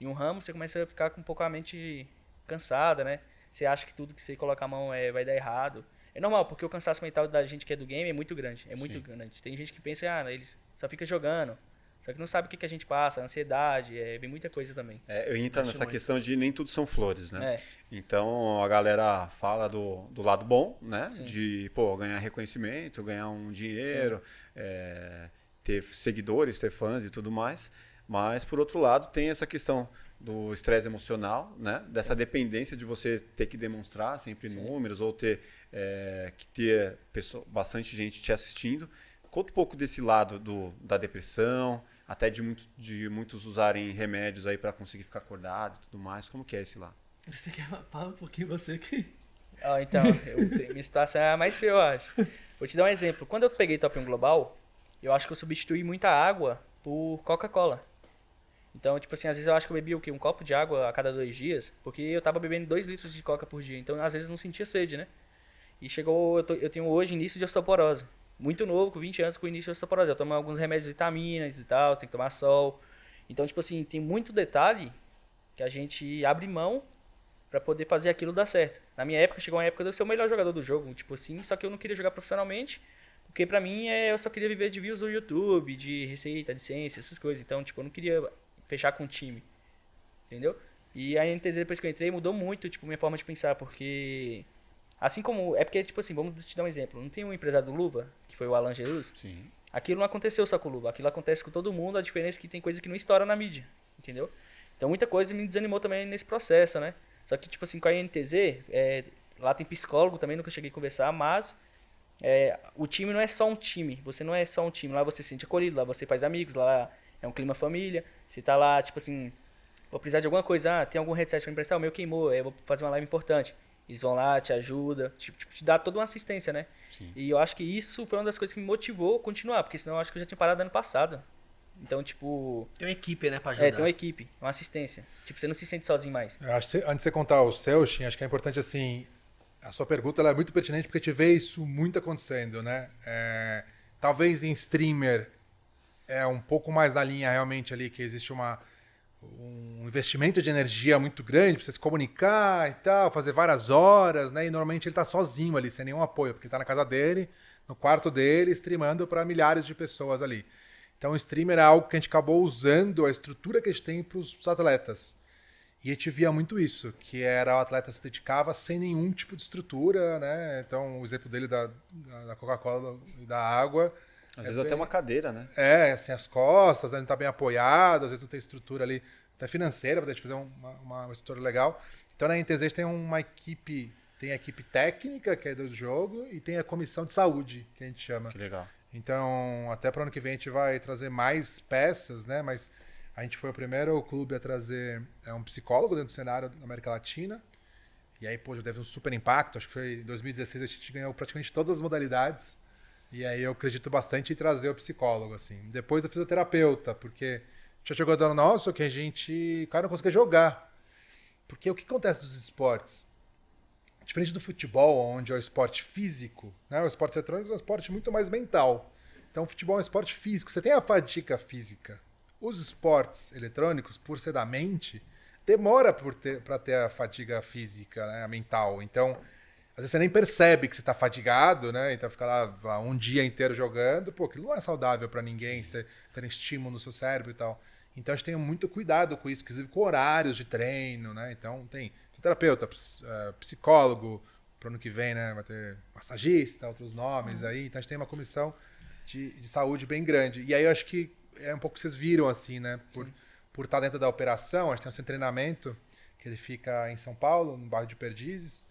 em um ramo você começa a ficar com um pouco a mente cansada, né? Você acha que tudo que você coloca a mão é, vai dar errado. É normal, porque o cansaço mental da gente que é do game é muito grande. É muito Sim. grande. Tem gente que pensa, ah, eles só fica jogando. Só que não sabe o que, que a gente passa, ansiedade, é, vem muita coisa também. É, eu entra Acho nessa muito. questão de nem tudo são flores, né? É. Então a galera fala do, do lado bom, né? Sim. De pô, ganhar reconhecimento, ganhar um dinheiro, é, ter seguidores, ter fãs e tudo mais. Mas por outro lado tem essa questão do estresse emocional, né? Dessa dependência de você ter que demonstrar sempre Sim. números ou ter é, que ter pessoa, bastante gente te assistindo. Conta um pouco desse lado do, da depressão, até de, muito, de muitos usarem remédios aí para conseguir ficar acordado e tudo mais. Como que é esse lá? Você quer falar um pouquinho você que. Ah, então, eu tenho- minha situação é a mais feia, eu acho. Vou te dar um exemplo. Quando eu peguei Top 1 Global, eu acho que eu substituí muita água por Coca-Cola. Então, tipo assim, às vezes eu acho que eu bebia o quê? Um copo de água a cada dois dias, porque eu tava bebendo dois litros de coca por dia. Então, às vezes, não sentia sede, né? E chegou, eu, tô- eu tenho hoje início de osteoporose. Muito novo, com 20 anos, com início de osteoporose. Eu tomo alguns remédios, vitaminas e tal, tem que tomar sol. Então, tipo assim, tem muito detalhe que a gente abre mão Pra poder fazer aquilo dar certo. Na minha época, chegou uma época de eu ser o melhor jogador do jogo, tipo assim, só que eu não queria jogar profissionalmente, porque pra mim é, eu só queria viver de views do YouTube, de receita, de ciência, essas coisas. Então, tipo, eu não queria fechar com um time. Entendeu? E a NTZ, depois que eu entrei, mudou muito, tipo, minha forma de pensar, porque. Assim como. É porque, tipo assim, vamos te dar um exemplo. Não tem um empresário do Luva, que foi o Alan Jesus? Sim. Aquilo não aconteceu só com o Luva, aquilo acontece com todo mundo, a diferença é que tem coisa que não estoura na mídia, entendeu? Então muita coisa me desanimou também nesse processo, né? Só que, tipo assim, com a INTZ, é, lá tem psicólogo também, nunca cheguei a conversar, mas é, o time não é só um time, você não é só um time, lá você se sente acolhido, lá você faz amigos, lá é um clima família, você tá lá, tipo assim, vou precisar de alguma coisa, ah, tem algum headset pra emprestar, o meu queimou, eu vou fazer uma live importante. Eles vão lá, te ajudam, tipo, tipo, te dá toda uma assistência, né? Sim. E eu acho que isso foi uma das coisas que me motivou a continuar, porque senão eu acho que eu já tinha parado ano passado. Então, tipo, Tem uma equipe, né, pra ajudar. é, tem uma equipe, uma assistência. Tipo, você não se sente sozinho mais. Eu acho que, antes de você contar o seu, Shin, acho que é importante assim. A sua pergunta ela é muito pertinente porque a gente vê isso muito acontecendo, né? É, talvez em streamer é um pouco mais na linha realmente ali que existe uma, um investimento de energia muito grande você se comunicar e tal, fazer várias horas, né? E normalmente ele tá sozinho ali, sem nenhum apoio, porque ele tá na casa dele, no quarto dele, streamando para milhares de pessoas ali. Então, o streamer é algo que a gente acabou usando a estrutura que a gente tem para os atletas. E a gente via muito isso, que era o atleta se dedicava sem nenhum tipo de estrutura, né? Então, o exemplo dele da, da da Coca-Cola e da água, Às vezes até uma cadeira, né? É, assim, as costas, né, não tá bem apoiado, às vezes não tem estrutura ali, até financeira, pra gente fazer uma, uma, uma estrutura legal. Então na NTZ a gente tem uma equipe, tem a equipe técnica, que é do jogo, e tem a comissão de saúde, que a gente chama. Que legal. Então, até para o ano que vem a gente vai trazer mais peças, né? Mas a gente foi o primeiro clube a trazer é, um psicólogo dentro do cenário da América Latina. E aí, pô, já teve um super impacto. Acho que foi em 2016 a gente ganhou praticamente todas as modalidades. E aí eu acredito bastante em trazer o psicólogo, assim. Depois o fisioterapeuta, porque já chegou dando nosso que a gente, cara, não conseguia jogar. Porque o que acontece dos esportes? Diferente do futebol, onde é o esporte físico, né? O esporte eletrônico é um esporte muito mais mental. Então, o futebol é um esporte físico. Você tem a fadiga física. Os esportes eletrônicos, por ser da mente, demora para ter, ter a fadiga física, né? a mental. Então, às vezes você nem percebe que você está fadigado, né? Então fica lá um dia inteiro jogando. Pô, aquilo não é saudável para ninguém, você ter estímulo no seu cérebro e tal. Então a gente tem muito cuidado com isso, inclusive com horários de treino, né? Então tem terapeuta, eh, psicólogo, para o ano que vem, né? Vai ter massagista, outros nomes aí. Então a gente tem uma comissão de, de saúde bem grande. E aí eu acho que é um pouco que vocês viram, assim, né? Por, por estar dentro da operação, a gente tem um centro de treinamento que ele fica em São Paulo, no bairro de Perdizes.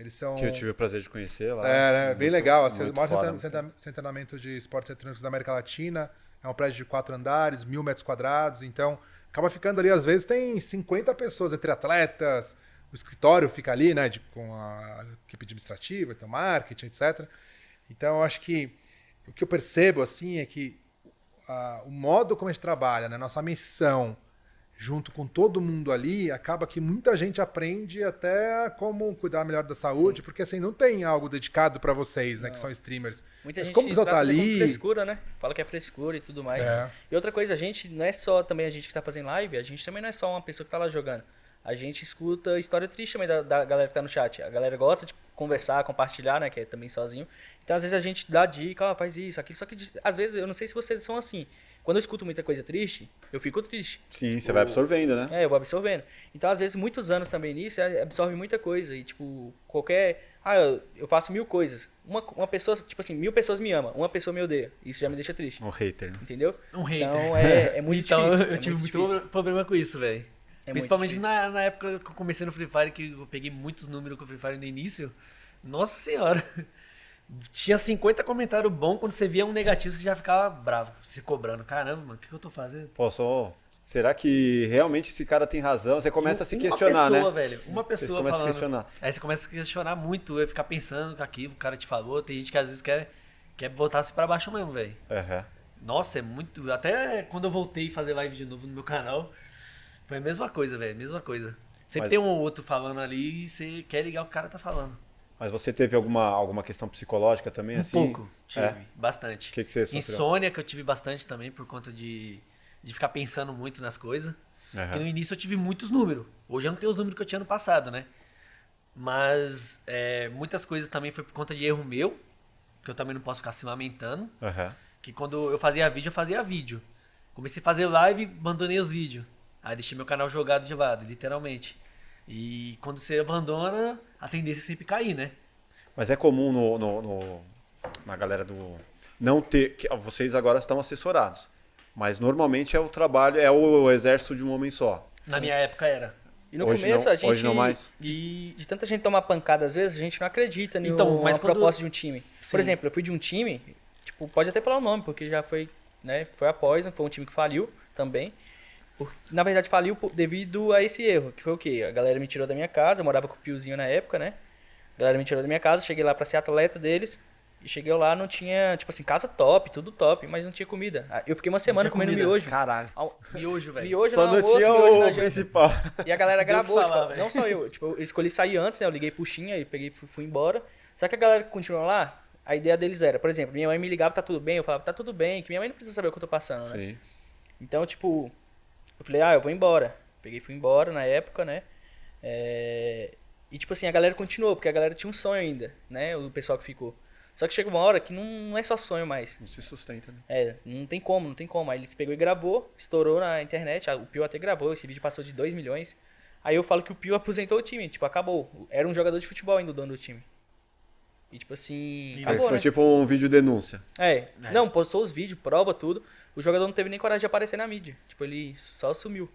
Eles são. Que eu tive o prazer de conhecer lá. É, né? bem legal. Assim, o maior de treinamento de esportes eletrônicos da América Latina. É um prédio de quatro andares, mil metros quadrados. Então, acaba ficando ali, às vezes, tem 50 pessoas entre atletas. O escritório fica ali, né? De, com a equipe administrativa, então marketing, etc. Então, eu acho que o que eu percebo, assim, é que uh, o modo como a gente trabalha, né? Nossa missão junto com todo mundo ali, acaba que muita gente aprende até como cuidar melhor da saúde, Sim. porque assim, não tem algo dedicado para vocês, né, não. que são streamers. Muita Mas gente como tá ali, frescura, né? Fala que é frescura e tudo mais. É. E outra coisa, a gente não é só também a gente que tá fazendo live, a gente também não é só uma pessoa que tá lá jogando. A gente escuta história triste também da, da galera que tá no chat. A galera gosta de conversar, compartilhar, né, que é também sozinho. Então, às vezes a gente dá dica, ó, oh, faz isso, aquilo, só que às vezes eu não sei se vocês são assim. Quando eu escuto muita coisa triste, eu fico triste. Sim, tipo, você vai absorvendo, né? É, eu vou absorvendo. Então, às vezes, muitos anos também nisso, é, absorve muita coisa. E, tipo, qualquer. Ah, eu, faço mil coisas. Uma, uma pessoa, tipo assim, mil pessoas me amam, uma pessoa me odeia. Isso já me deixa triste. Um hater. Entendeu? Um hater. Então, é, é muito então, difícil. Eu, eu é tive muito, muito problema com isso, velho. É Principalmente na, na época que eu comecei no Free Fire, que eu peguei muitos números com o Free Fire no início. Nossa senhora. Tinha 50 comentários bons, quando você via um negativo, você já ficava bravo, se cobrando. Caramba, mano, o que, que eu tô fazendo? Pô, só. Será que realmente esse cara tem razão? Você começa a se questionar, uma pessoa, né? Velho, uma pessoa você começa falando, a questionar. Aí você começa a questionar muito, vai ficar pensando com aquilo, o cara te falou. Tem gente que às vezes quer, quer botar-se pra baixo mesmo, velho. Uhum. Nossa, é muito. Até quando eu voltei a fazer live de novo no meu canal, foi a mesma coisa, velho. Mesma coisa. Sempre Mas... tem um outro falando ali e você quer ligar o que o cara tá falando. Mas você teve alguma, alguma questão psicológica também, um assim? pouco, tive, é? bastante. O que, que você sofreu? Insônia, que eu tive bastante também, por conta de, de ficar pensando muito nas coisas. Uhum. Porque no início eu tive muitos números. Hoje eu não tenho os números que eu tinha no passado, né? Mas é, muitas coisas também foi por conta de erro meu, que eu também não posso ficar se lamentando. Uhum. Que quando eu fazia vídeo, eu fazia vídeo. Comecei a fazer live, abandonei os vídeos. Aí deixei meu canal jogado de lado, literalmente. E quando você abandona, a tendência é sempre cair, né? Mas é comum no, no, no na galera do. Não ter. Que, vocês agora estão assessorados. Mas normalmente é o trabalho, é o exército de um homem só. Na Sim. minha época era. E no hoje começo não, a gente. Hoje não mais. De, de tanta gente tomar pancada às vezes, a gente não acredita no, então, mas quando... proposta de um time. Sim. Por exemplo, eu fui de um time, tipo, pode até falar o nome, porque já foi, né? Foi a Poison, foi um time que faliu também. Por, na verdade, faliu devido a esse erro, que foi o quê? A galera me tirou da minha casa, eu morava com o Piozinho na época, né? A galera me tirou da minha casa, cheguei lá pra ser atleta deles. E cheguei lá, não tinha, tipo assim, casa top, tudo top, mas não tinha comida. Ah, eu fiquei uma semana comendo comida. miojo. Caralho. Miojo, velho. Miojo Só não almoço, tinha o principal. E a galera gravou, falar, tipo, não só eu. Tipo, eu escolhi sair antes, né? Eu liguei puxinha e peguei fui, fui embora. Só que a galera que continuou lá, a ideia deles era, por exemplo, minha mãe me ligava, tá tudo bem? Eu falava, tá tudo bem, que minha mãe não precisa saber o que eu tô passando, né? Sim. Então, tipo, eu falei, ah, eu vou embora. Peguei e fui embora na época, né? É... E, tipo assim, a galera continuou, porque a galera tinha um sonho ainda, né? O pessoal que ficou. Só que chega uma hora que não, não é só sonho mais. Não se sustenta, né? É, não tem como, não tem como. Aí eles pegou e gravou, estourou na internet. O Pio até gravou, esse vídeo passou de 2 milhões. Aí eu falo que o Pio aposentou o time, tipo, acabou. Era um jogador de futebol ainda o dono do time. E tipo assim. Acabou, foi né? tipo um vídeo denúncia. É. É. Não, postou os vídeos, prova tudo. O jogador não teve nem coragem de aparecer na mídia. Tipo, ele só sumiu.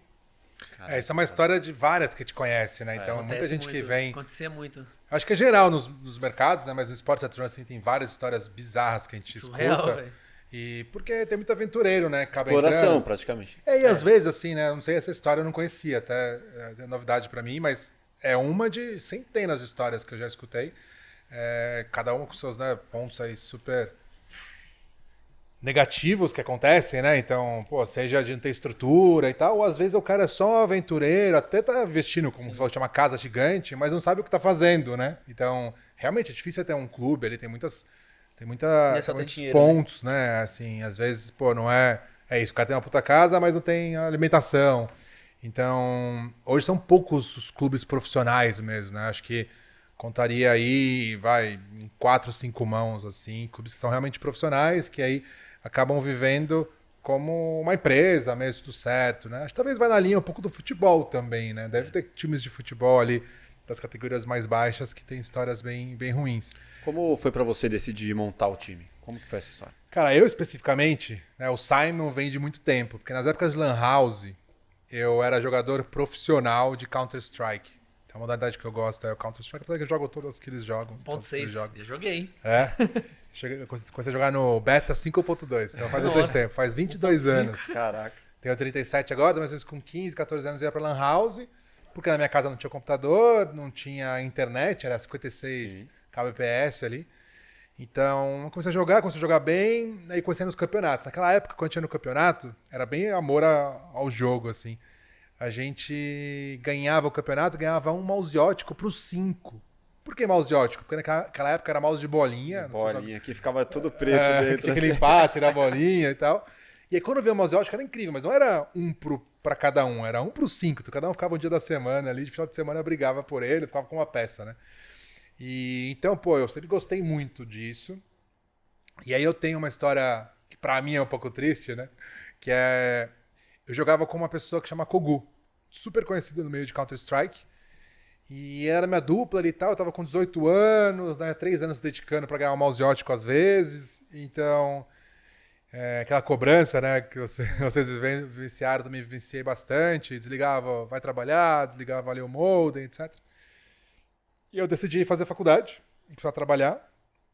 É, isso é uma história de várias que te conhece, né? Então, muita gente que muito, vem. Acontecia muito. Acho que é geral nos, nos mercados, né? Mas no esporte eletrônico assim, tem várias histórias bizarras que a gente Surreal, escuta. velho. E porque tem muito aventureiro, né? Acaba Exploração, entrando. praticamente. É, e às vezes, assim, né? Não sei essa história, eu não conhecia, até é novidade pra mim, mas é uma de centenas de histórias que eu já escutei. É, cada uma com seus né, pontos aí super negativos que acontecem, né? Então, pô, seja de não ter estrutura e tal, ou às vezes o cara é só aventureiro, até tá vestindo, como você falou, tinha uma casa gigante, mas não sabe o que tá fazendo, né? Então, realmente é difícil ter um clube, ele tem muitas. Tem, muita, é tem muitos dinheiro, né? pontos, né? Assim, às vezes, pô, não é. É isso, o cara tem uma puta casa, mas não tem alimentação. Então, hoje são poucos os clubes profissionais mesmo, né? Acho que contaria aí, vai, em quatro, cinco mãos, assim, clubes que são realmente profissionais, que aí acabam vivendo como uma empresa mesmo, tudo certo, né? Acho que talvez vai na linha um pouco do futebol também, né? Deve ter times de futebol ali das categorias mais baixas que tem histórias bem, bem ruins. Como foi pra você decidir montar o time? Como que foi essa história? Cara, eu especificamente, né, o Simon vem de muito tempo, porque nas épocas de Lan House, eu era jogador profissional de Counter-Strike. Então, a modalidade que eu gosto é o Counter-Strike, apesar que eu jogo todas que eles jogam. Ponto todas que eles 6. jogam. Já joguei. É. Cheguei- comecei a jogar no Beta 5.2, então faz bastante tempo, faz 22 anos. Caraca. Tenho 37 agora, mas com 15, 14 anos eu ia pra Lan House, porque na minha casa não tinha computador, não tinha internet, era 56 Sim. kbps ali. Então, comecei a jogar, comecei a jogar bem, aí comecei nos campeonatos. Naquela época, quando tinha no campeonato, era bem amor a- ao jogo, assim. A gente ganhava o campeonato, ganhava um mouse ótico pro 5. Por que mouse ótico? Porque naquela época era mouse de bolinha. sei se Bolinha que ficava tudo preto é, dentro. que tinha que limpar, tirar a bolinha e tal. E aí quando vi o mouse ótico era incrível, mas não era um pro, pra cada um, era um pro cinco. Então, cada um ficava um dia da semana ali, de final de semana brigava por ele, ficava com uma peça, né? E então, pô, eu sempre gostei muito disso. E aí eu tenho uma história que pra mim é um pouco triste, né? Que é eu jogava com uma pessoa que chama Kogu, super conhecido no meio de Counter-Strike. E era minha dupla ali e tal. Eu tava com 18 anos, né? Três anos se dedicando pra ganhar um mouse ótico às vezes. Então, é, aquela cobrança, né? Que você- vocês viven- vivenciaram, também vivenciei bastante. Desligava, vai trabalhar, desligava ali o modem, etc. E eu decidi fazer faculdade, precisar trabalhar.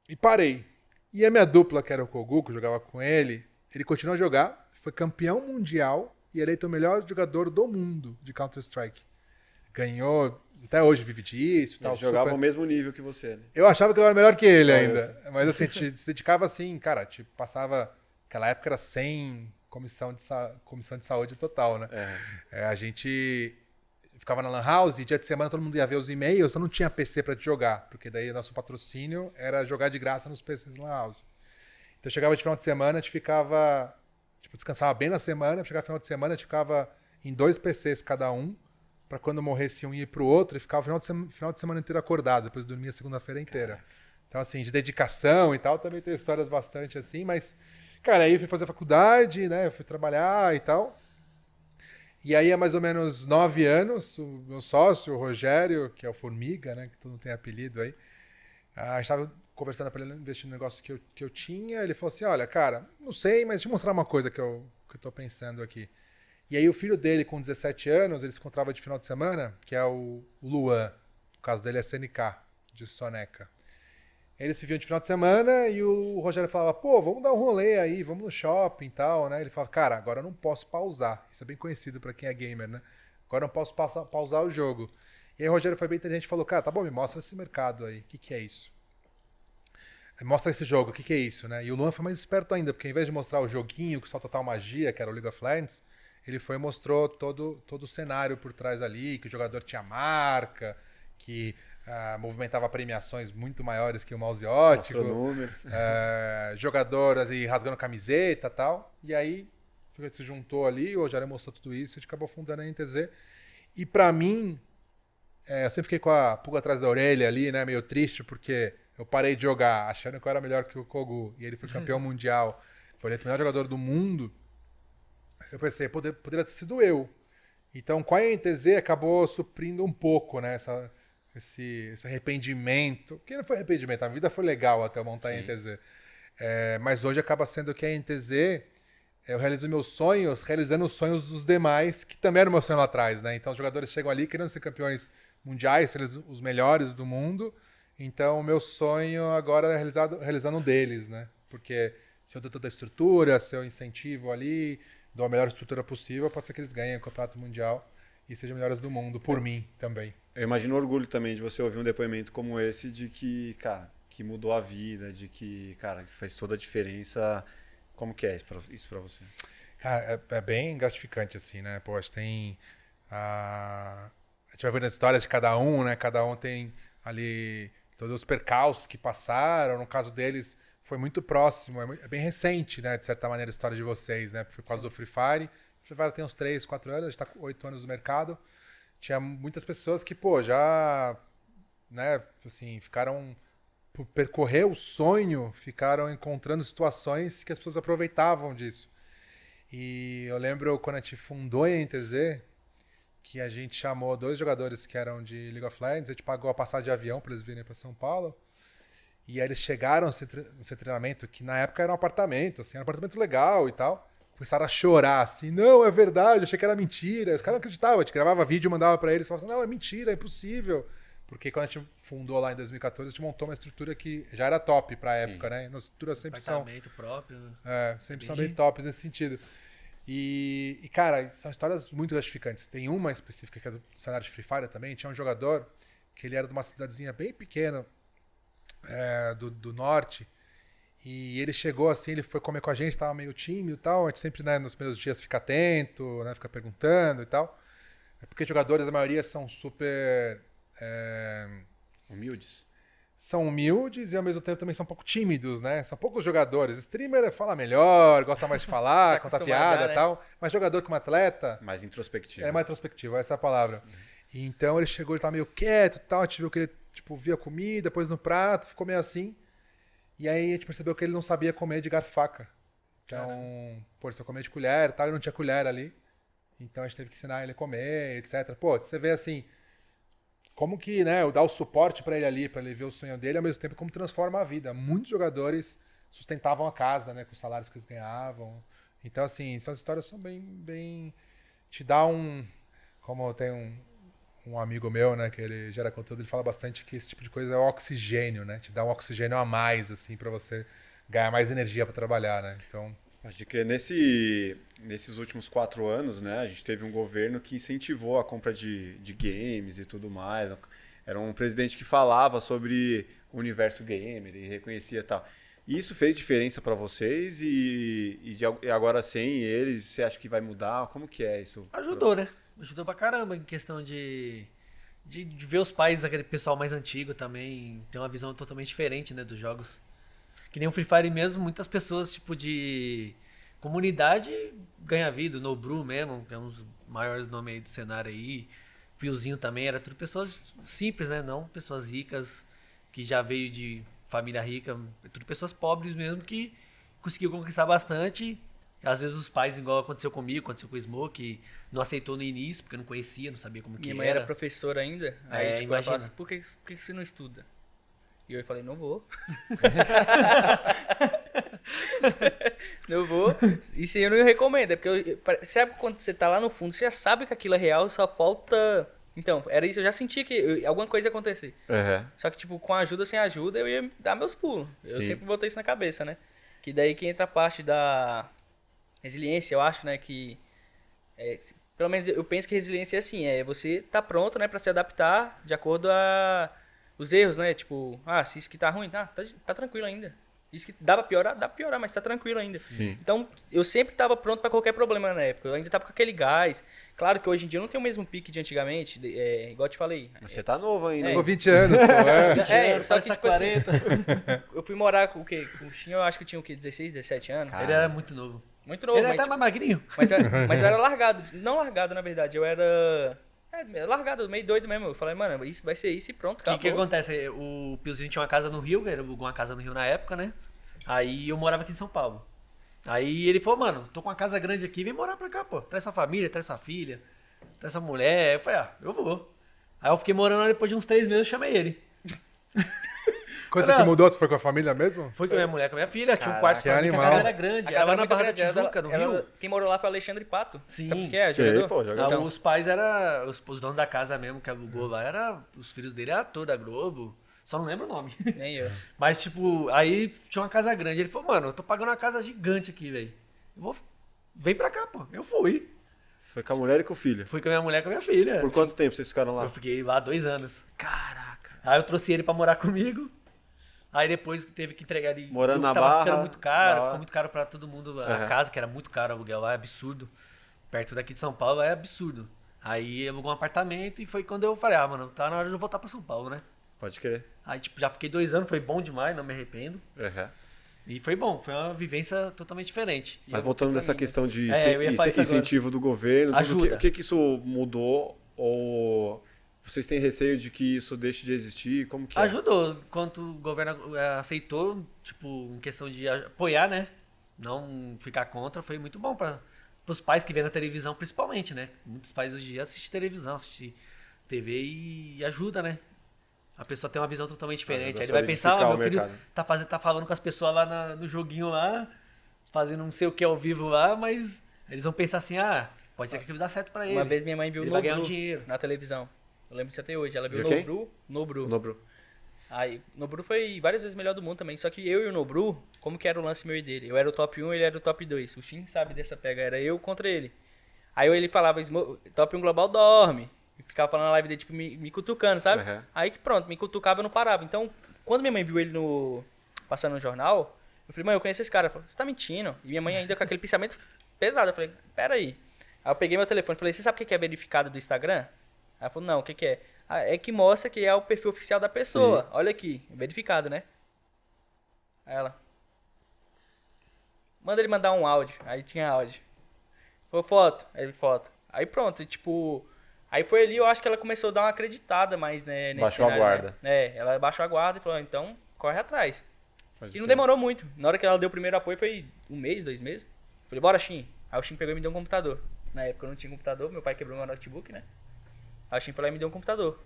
E parei. E a minha dupla, que era o Kogu, que eu jogava com ele, ele continuou a jogar, foi campeão mundial e eleito o melhor jogador do mundo de Counter-Strike. Ganhou, até hoje vive disso tal. Jogava super- ao mesmo nível que você, né? eu achava que eu era melhor que ele Ah, ainda. Mas assim, te- se dedicava assim, cara, tipo, passava. Aquela época era sem comissão de, sa- comissão de saúde total, né? É, a gente ficava na Lan House e dia de semana todo mundo ia ver os e-mails, então não tinha PC pra te jogar, porque daí o nosso patrocínio era jogar de graça nos PCs Lan House. Então chegava de final de semana, a gente ficava. Tipo, descansava bem na semana, chegava final de semana, a gente ficava em dois PCs cada um, pra quando morresse um ir pro outro, e ficava o final de, sema- final de semana inteiro acordado, depois dormia a segunda-feira inteira. Então, assim, de dedicação e tal, também tem histórias bastante assim, mas, cara, aí eu fui fazer faculdade, né? Eu fui trabalhar e tal. E aí, há mais ou menos nove anos, o meu sócio, o Rogério, que é o Formiga, né? Que todo mundo tem apelido aí, a gente estava conversando para ele investir no negócio que eu, que eu tinha. Ele falou assim: Olha, cara, não sei, mas deixa eu mostrar uma coisa que eu, que eu tô pensando aqui. E aí, o filho dele, com 17 anos, ele se encontrava de final de semana, que é o, Luan. O caso dele é SNK, de Soneca. Eles se viam de final de semana e o Rogério falava, pô, vamos dar um rolê aí, vamos no shopping e tal, né? Ele falava, cara, agora eu não posso pausar. Isso é bem conhecido pra quem é gamer, né? Agora eu não posso pausar, pausar o jogo. E aí o Rogério foi bem inteligente e falou, cara, tá bom, me mostra esse mercado aí. O que, que é isso? Mostra esse jogo, o que, que é isso, né? E o Luan foi mais esperto ainda, porque ao invés de mostrar o joguinho que só total magia, que era o League of Legends, ele foi e mostrou todo, todo o cenário por trás ali, que o jogador tinha marca, que ah, movimentava premiações muito maiores que o mouse ótico. Mostrou números. É, jogador assim, rasgando camiseta e tal. E aí a gente se juntou ali, o Rogério mostrou tudo isso, a gente acabou fundando a NTZ. E pra mim, é, eu sempre fiquei com a pulga atrás da orelha ali, né? Meio triste, porque eu parei de jogar achando que eu era melhor que o Kogu. E ele foi campeão mundial, foi eleito o melhor jogador do mundo. Eu pensei, poder, poderia ter sido eu. Então, com a NTZ acabou suprindo um pouco, né? Essa, esse, esse arrependimento. Que não foi arrependimento, a vida foi legal até eu montar a Sim. NTZ. É, mas hoje acaba sendo que a NTZ, eu realizo meus sonhos, realizando os sonhos dos demais, que também era o meu sonho lá atrás, né? Então os jogadores chegam ali querendo ser campeões mundiais, ser os- os melhores do mundo. Então o meu sonho agora é realizado, realizando um deles, né? Porque se eu dou toda a estrutura, se eu incentivo ali, dou a melhor estrutura possível, pode ser que eles ganhem o campeonato mundial e sejam melhores do mundo, por mim também. Eu imagino orgulho também de você ouvir um depoimento como esse de que, cara, que mudou a vida, de que, cara, fez toda a diferença. Como que é isso pra você? Cara, é, é bem gratificante, assim, né? Pô, a gente tem. A, a gente vai vendo as histórias de cada um, né? Cada um tem ali todos os percalços que passaram. No caso deles, foi muito próximo, é, é bem recente, né? De certa maneira, a história de vocês, né? Foi por causa do Free Fire. O Free Fire tem uns 3, 4 anos, a gente tá com 8 anos no mercado. Tinha muitas pessoas que, pô, já. Né? Assim, ficaram. Por percorrer o sonho, ficaram encontrando situações que as pessoas aproveitavam disso. E eu lembro quando a gente fundou a NTZ, que a gente chamou dois jogadores que eram de League of Legends, a gente pagou a passagem de avião para eles virem para São Paulo. E aí eles chegaram seu treinamento, que na época era um apartamento, assim, era um apartamento legal e tal. Começaram a chorar, assim, não, é verdade, achei que era mentira. Os caras não acreditavam, a gente gravava vídeo, mandava para eles, falavam assim, não, é mentira, é impossível. Porque quando a gente fundou lá em 2014, a gente montou uma estrutura que já era top pra época, né? Nossas estruturas sempre são próprio. né? é, sempre são bem tops nesse sentido. E, e, cara, são histórias muito gratificantes. Tem uma específica que é do cenário de Free Fire também. Tinha um jogador que ele era de uma cidadezinha bem pequena é, do, do norte. E ele chegou assim, ele foi comer com a gente, tava meio tímido e tal. A gente sempre, né, nos primeiros dias fica atento, né, fica perguntando e tal. É porque jogadores, a maioria, são super. é, Humildes? são humildes e ao mesmo tempo também são um pouco tímidos, né? São poucos jogadores. Streamer fala melhor, gosta mais de falar, Tá conta piada e né? tal. Mas jogador como atleta Mais introspectivo. é mais introspectivo, essa é a palavra. E então ele chegou, ele tava meio quieto e tal, a gente viu que ele tipo, via comida, depois no prato, ficou meio assim. E aí a gente percebeu que ele não sabia comer de garfo e faca. Então, pô, ele só comia de colher e tal, e não tinha colher ali. Então a gente teve que ensinar ele a comer, etc. Pô, você vê assim, como que, né, eu dar o suporte pra ele ali, pra ele ver o sonho dele, ao mesmo tempo como transforma a vida. Muitos jogadores sustentavam a casa, né, com os salários que eles ganhavam. Então, assim, essas histórias são bem, bem, te dá um, como tem um, um amigo meu, né, que ele gera conteúdo, ele fala bastante que esse tipo de coisa é o oxigênio, né, te dá um oxigênio a mais, assim, pra você ganhar mais energia pra trabalhar, né. Então, Pode crer. Nesse, nesses últimos quatro anos, né, a gente teve um governo que incentivou a compra de, de games e tudo mais. Era um presidente que falava sobre o universo gamer e reconhecia tal. E Isso fez diferença para vocês e, e, de e agora sem eles, você acha que vai mudar? Como que é isso? Ajudou, né? Ajudou pra caramba em questão de, de, de ver os pais daquele pessoal mais antigo também ter uma visão totalmente diferente, né, dos jogos. Que nem o Free Fire mesmo, muitas pessoas, tipo, de comunidade ganha vida, o Nobru mesmo, que é um dos maiores nomes aí do cenário aí. Piozinho também, era tudo pessoas simples, né? Não pessoas ricas, que já veio de família rica, é tudo pessoas pobres mesmo que conseguiu conquistar bastante. Às vezes os pais, igual aconteceu comigo, aconteceu com o Smoke, não aceitou no início, porque não conhecia, não sabia como que Minha mãe era. era professora ainda. É, Aí, tipo, ela imagina. assim, por que, por que você não estuda? E eu falei, não vou. não vou. Isso aí eu não recomendo. É porque, eu, sabe quando você tá lá no fundo, você já sabe que aquilo é real, só falta... Então, era isso, eu já sentia que eu- alguma coisa ia acontecer. Uhum. Só que, tipo, com ajuda, sem ajuda, eu ia dar meus pulos. Eu Sim. sempre botei isso na cabeça, né? Que daí que entra a parte da resiliência, eu acho, né? Que. é, pelo menos eu penso que resiliência é assim, é você tá pronto, né, pra se adaptar de acordo a os erros, né? Tipo, ah, se isso que tá ruim, tá, tá, tá tranquilo ainda. Isso que dá pra piorar, dá pra piorar, mas tá tranquilo ainda. Sim. Então, eu sempre tava pronto pra qualquer problema na época. Eu ainda tava com aquele gás. Claro que hoje em dia eu não tenho o mesmo pique de antigamente, é, igual eu te falei. Mas você tá novo ainda. É. com 20 anos, pô, é. É, só que, tipo assim, 40. eu fui morar com o quê? Com o Xinho, eu acho que eu tinha o quê? 16, 17 anos? Cara. Ele era muito novo. Muito novo, Ele mas, era até mais magrinho. mas, eu, mas eu era largado. Não largado, na verdade. Eu era. É, largado, meio doido mesmo. Eu falei, mano, isso vai ser isso e pronto, O que, que acontece? O Piozinho tinha uma casa no Rio, ele alugou uma casa no Rio na época, né? Aí eu morava aqui em São Paulo. Aí ele falou, mano, tô com uma casa grande aqui, vem morar pra cá, pô. Traz sua família, traz sua filha, traz sua mulher. Eu falei, ah, eu vou. Aí eu fiquei morando lá depois de uns três meses, eu chamei ele. Quando você se mudou, você foi com a família mesmo? Foi com a minha mulher, com a minha filha, tinha um Caraca, quarto que que a animal. casa era grande. Era lá na Barra da Tijuca, no era- Rio. Quem morou lá foi Alexandre Pato. Sim. Sabe o que é? Sei, Jogador? pô, Então. Os pais eram. Os, os donos da casa mesmo que alugou lá, era, os filhos dele eram toda Globo. Só não lembro o nome. Nem eu. Mas, tipo, aí tinha uma casa grande. Ele falou, mano, eu tô pagando uma casa gigante aqui, velho. Vou. Vem pra cá, pô. Eu fui. Foi com a mulher e com o filho. Fui com a minha mulher e com a minha filha. Por quanto tempo vocês ficaram lá? Eu fiquei lá dois anos. Caraca. Aí eu trouxe ele pra morar comigo. Aí depois teve que entregar ele. Morando na tava Barra, ficando muito caro, ficou muito caro pra todo mundo. A Aham. casa, que era muito caro o aluguel lá, é absurdo. Perto daqui de São Paulo é absurdo. Aí alugou um apartamento e foi quando eu falei, ah, mano, tá na hora de eu voltar pra São Paulo, né? Pode crer. Aí, tipo, já fiquei dois anos, foi bom demais, não me arrependo. Uhum. E foi bom, foi uma vivência totalmente diferente. Mas voltando nessa questão de É, incentivo do governo, tudo, o, que, Ajuda. o que que isso mudou? Ou vocês têm receio de que isso deixe de existir? Como que é? Ajudou, quanto o governo eh, aceitou, tipo, em questão de a- apoiar, né? Não ficar contra, foi muito bom para os pais que vêem na televisão, principalmente, né? Muitos pais hoje em dia assistem televisão, assistem TV e ajuda, né? A pessoa tem uma visão totalmente diferente. Aí ele vai pensar, ah, meu filho mercado. tá, fazendo, tá falando com as pessoas lá na- no joguinho lá, fazendo não sei o que ao vivo lá, mas eles vão pensar assim, ah, pode ser que aquilo dá certo para ele. Uma vez minha mãe viu Ele o vai ganhar um dinheiro. na televisão. Eu lembro disso até hoje. Ela viu o? Nobru. Nobru. Nobru. Aí, Nobru foi várias vezes melhor do mundo também. Só que eu e o Nobru, como que era o lance meu e dele? Eu era o top 1, ele era o top 2. O Shin sabe dessa pega, era eu contra ele. Aí ele falava, "Smo- top 1 global dorme. E ficava falando na live dele, tipo, me, me cutucando, sabe? Uhum. Aí que pronto, me cutucava e não parava. Então, quando minha mãe viu ele no passando no jornal, eu falei, mãe, eu conheço esse cara. Ela falou, você tá mentindo? E minha mãe ainda com aquele pensamento pesado. Eu falei, pera aí. Eu peguei meu telefone e falei, você sabe o que é verificado do Instagram? Ela falou, não, o que que é? Ah, é que mostra que é o perfil oficial da pessoa. Olha aqui, verificado, né? Aí ela. Manda ele mandar um áudio. Aí tinha áudio. Foi foto. Aí ele foto. Aí pronto, tipo. Aí foi ali, eu acho que ela começou a dar uma acreditada mais, né? Nesse Baixou a cenário, guarda. Né? É, ela baixou a guarda e falou, então, corre atrás. Pode E não crer. demorou muito. Na hora que ela deu o primeiro apoio foi um mês, dois meses. Falei, bora, Shin. Aí o Shin pegou e me deu um computador. Na época eu não tinha computador, meu pai quebrou meu notebook, né? Aí o Shin foi lá e me deu um computador.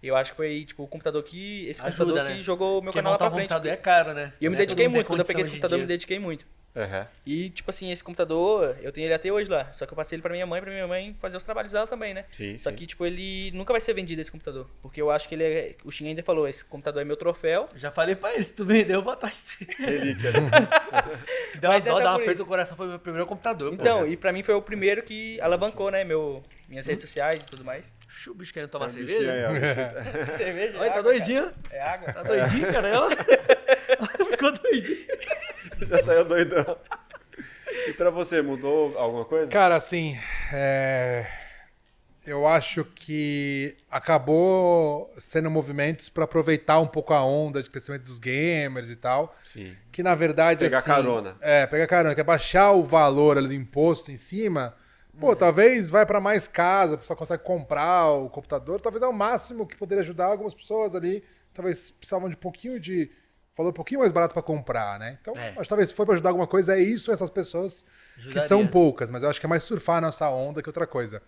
Eu acho que foi, tipo, o computador que. Esse Ajuda, computador né? que jogou o meu Porque canal lá pra frente. computador é caro, né? E eu me é dediquei todo muito. Quando eu peguei esse computador, eu me dediquei muito. Uhum. E, tipo assim, esse computador, eu tenho ele até hoje lá. Só que eu passei ele pra minha mãe, pra minha mãe fazer os trabalhos dela também, né? Sim, Só sim. que, tipo, ele nunca vai ser vendido esse computador. Porque eu acho que ele é. O Shin ainda falou, esse computador é meu troféu. Já falei pra ele, se tu vendeu, eu vou atrás de você. Relíquia. Deu uma Mas dó, é dar uma no coração, foi o meu primeiro computador. pô. Então, e pra mim foi o primeiro que alavancou, né? Meu, minhas redes sociais e tudo mais. O bicho querendo tomar Tem cerveja. aí, ó. Cerveja? Olha, tá água, doidinho. cara. É água. Tá doidinho, cara. Ela, ela ficou doidinha. Já saiu doidão. E pra você, mudou alguma coisa? Cara, assim, é, eu acho que acabou sendo movimentos para aproveitar um pouco a onda de crescimento dos gamers e tal. Sim. Que na verdade Pegar assim, carona. É, pegar carona, que é baixar o valor ali do imposto em cima. Pô, talvez vai para mais casa, a pessoa consegue comprar o computador, talvez é o máximo que poderia ajudar algumas pessoas ali, talvez precisavam de um pouquinho de valor um pouquinho mais barato para comprar, né? Então, É. acho que talvez se for para ajudar alguma coisa é isso essas pessoas que Ajudaria. são poucas, mas eu acho que é mais surfar a nossa onda que outra coisa.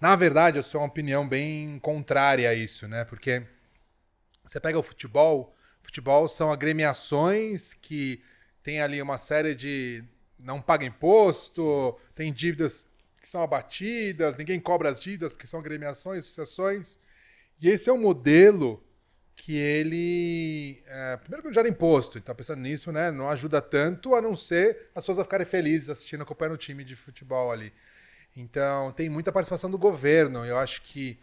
Na verdade, eu sou uma opinião bem contrária a isso, né? Porque você pega o futebol, futebol são agremiações que tem ali uma série de não paga imposto, tem dívidas que são abatidas, ninguém cobra as dívidas porque são agremiações, associações. E esse é um modelo que ele. é, primeiro que não gera imposto, então pensando nisso, né? Não ajuda tanto a não ser as pessoas a ficarem felizes assistindo, acompanhando o time de futebol ali. Então tem muita participação do governo. Eu acho que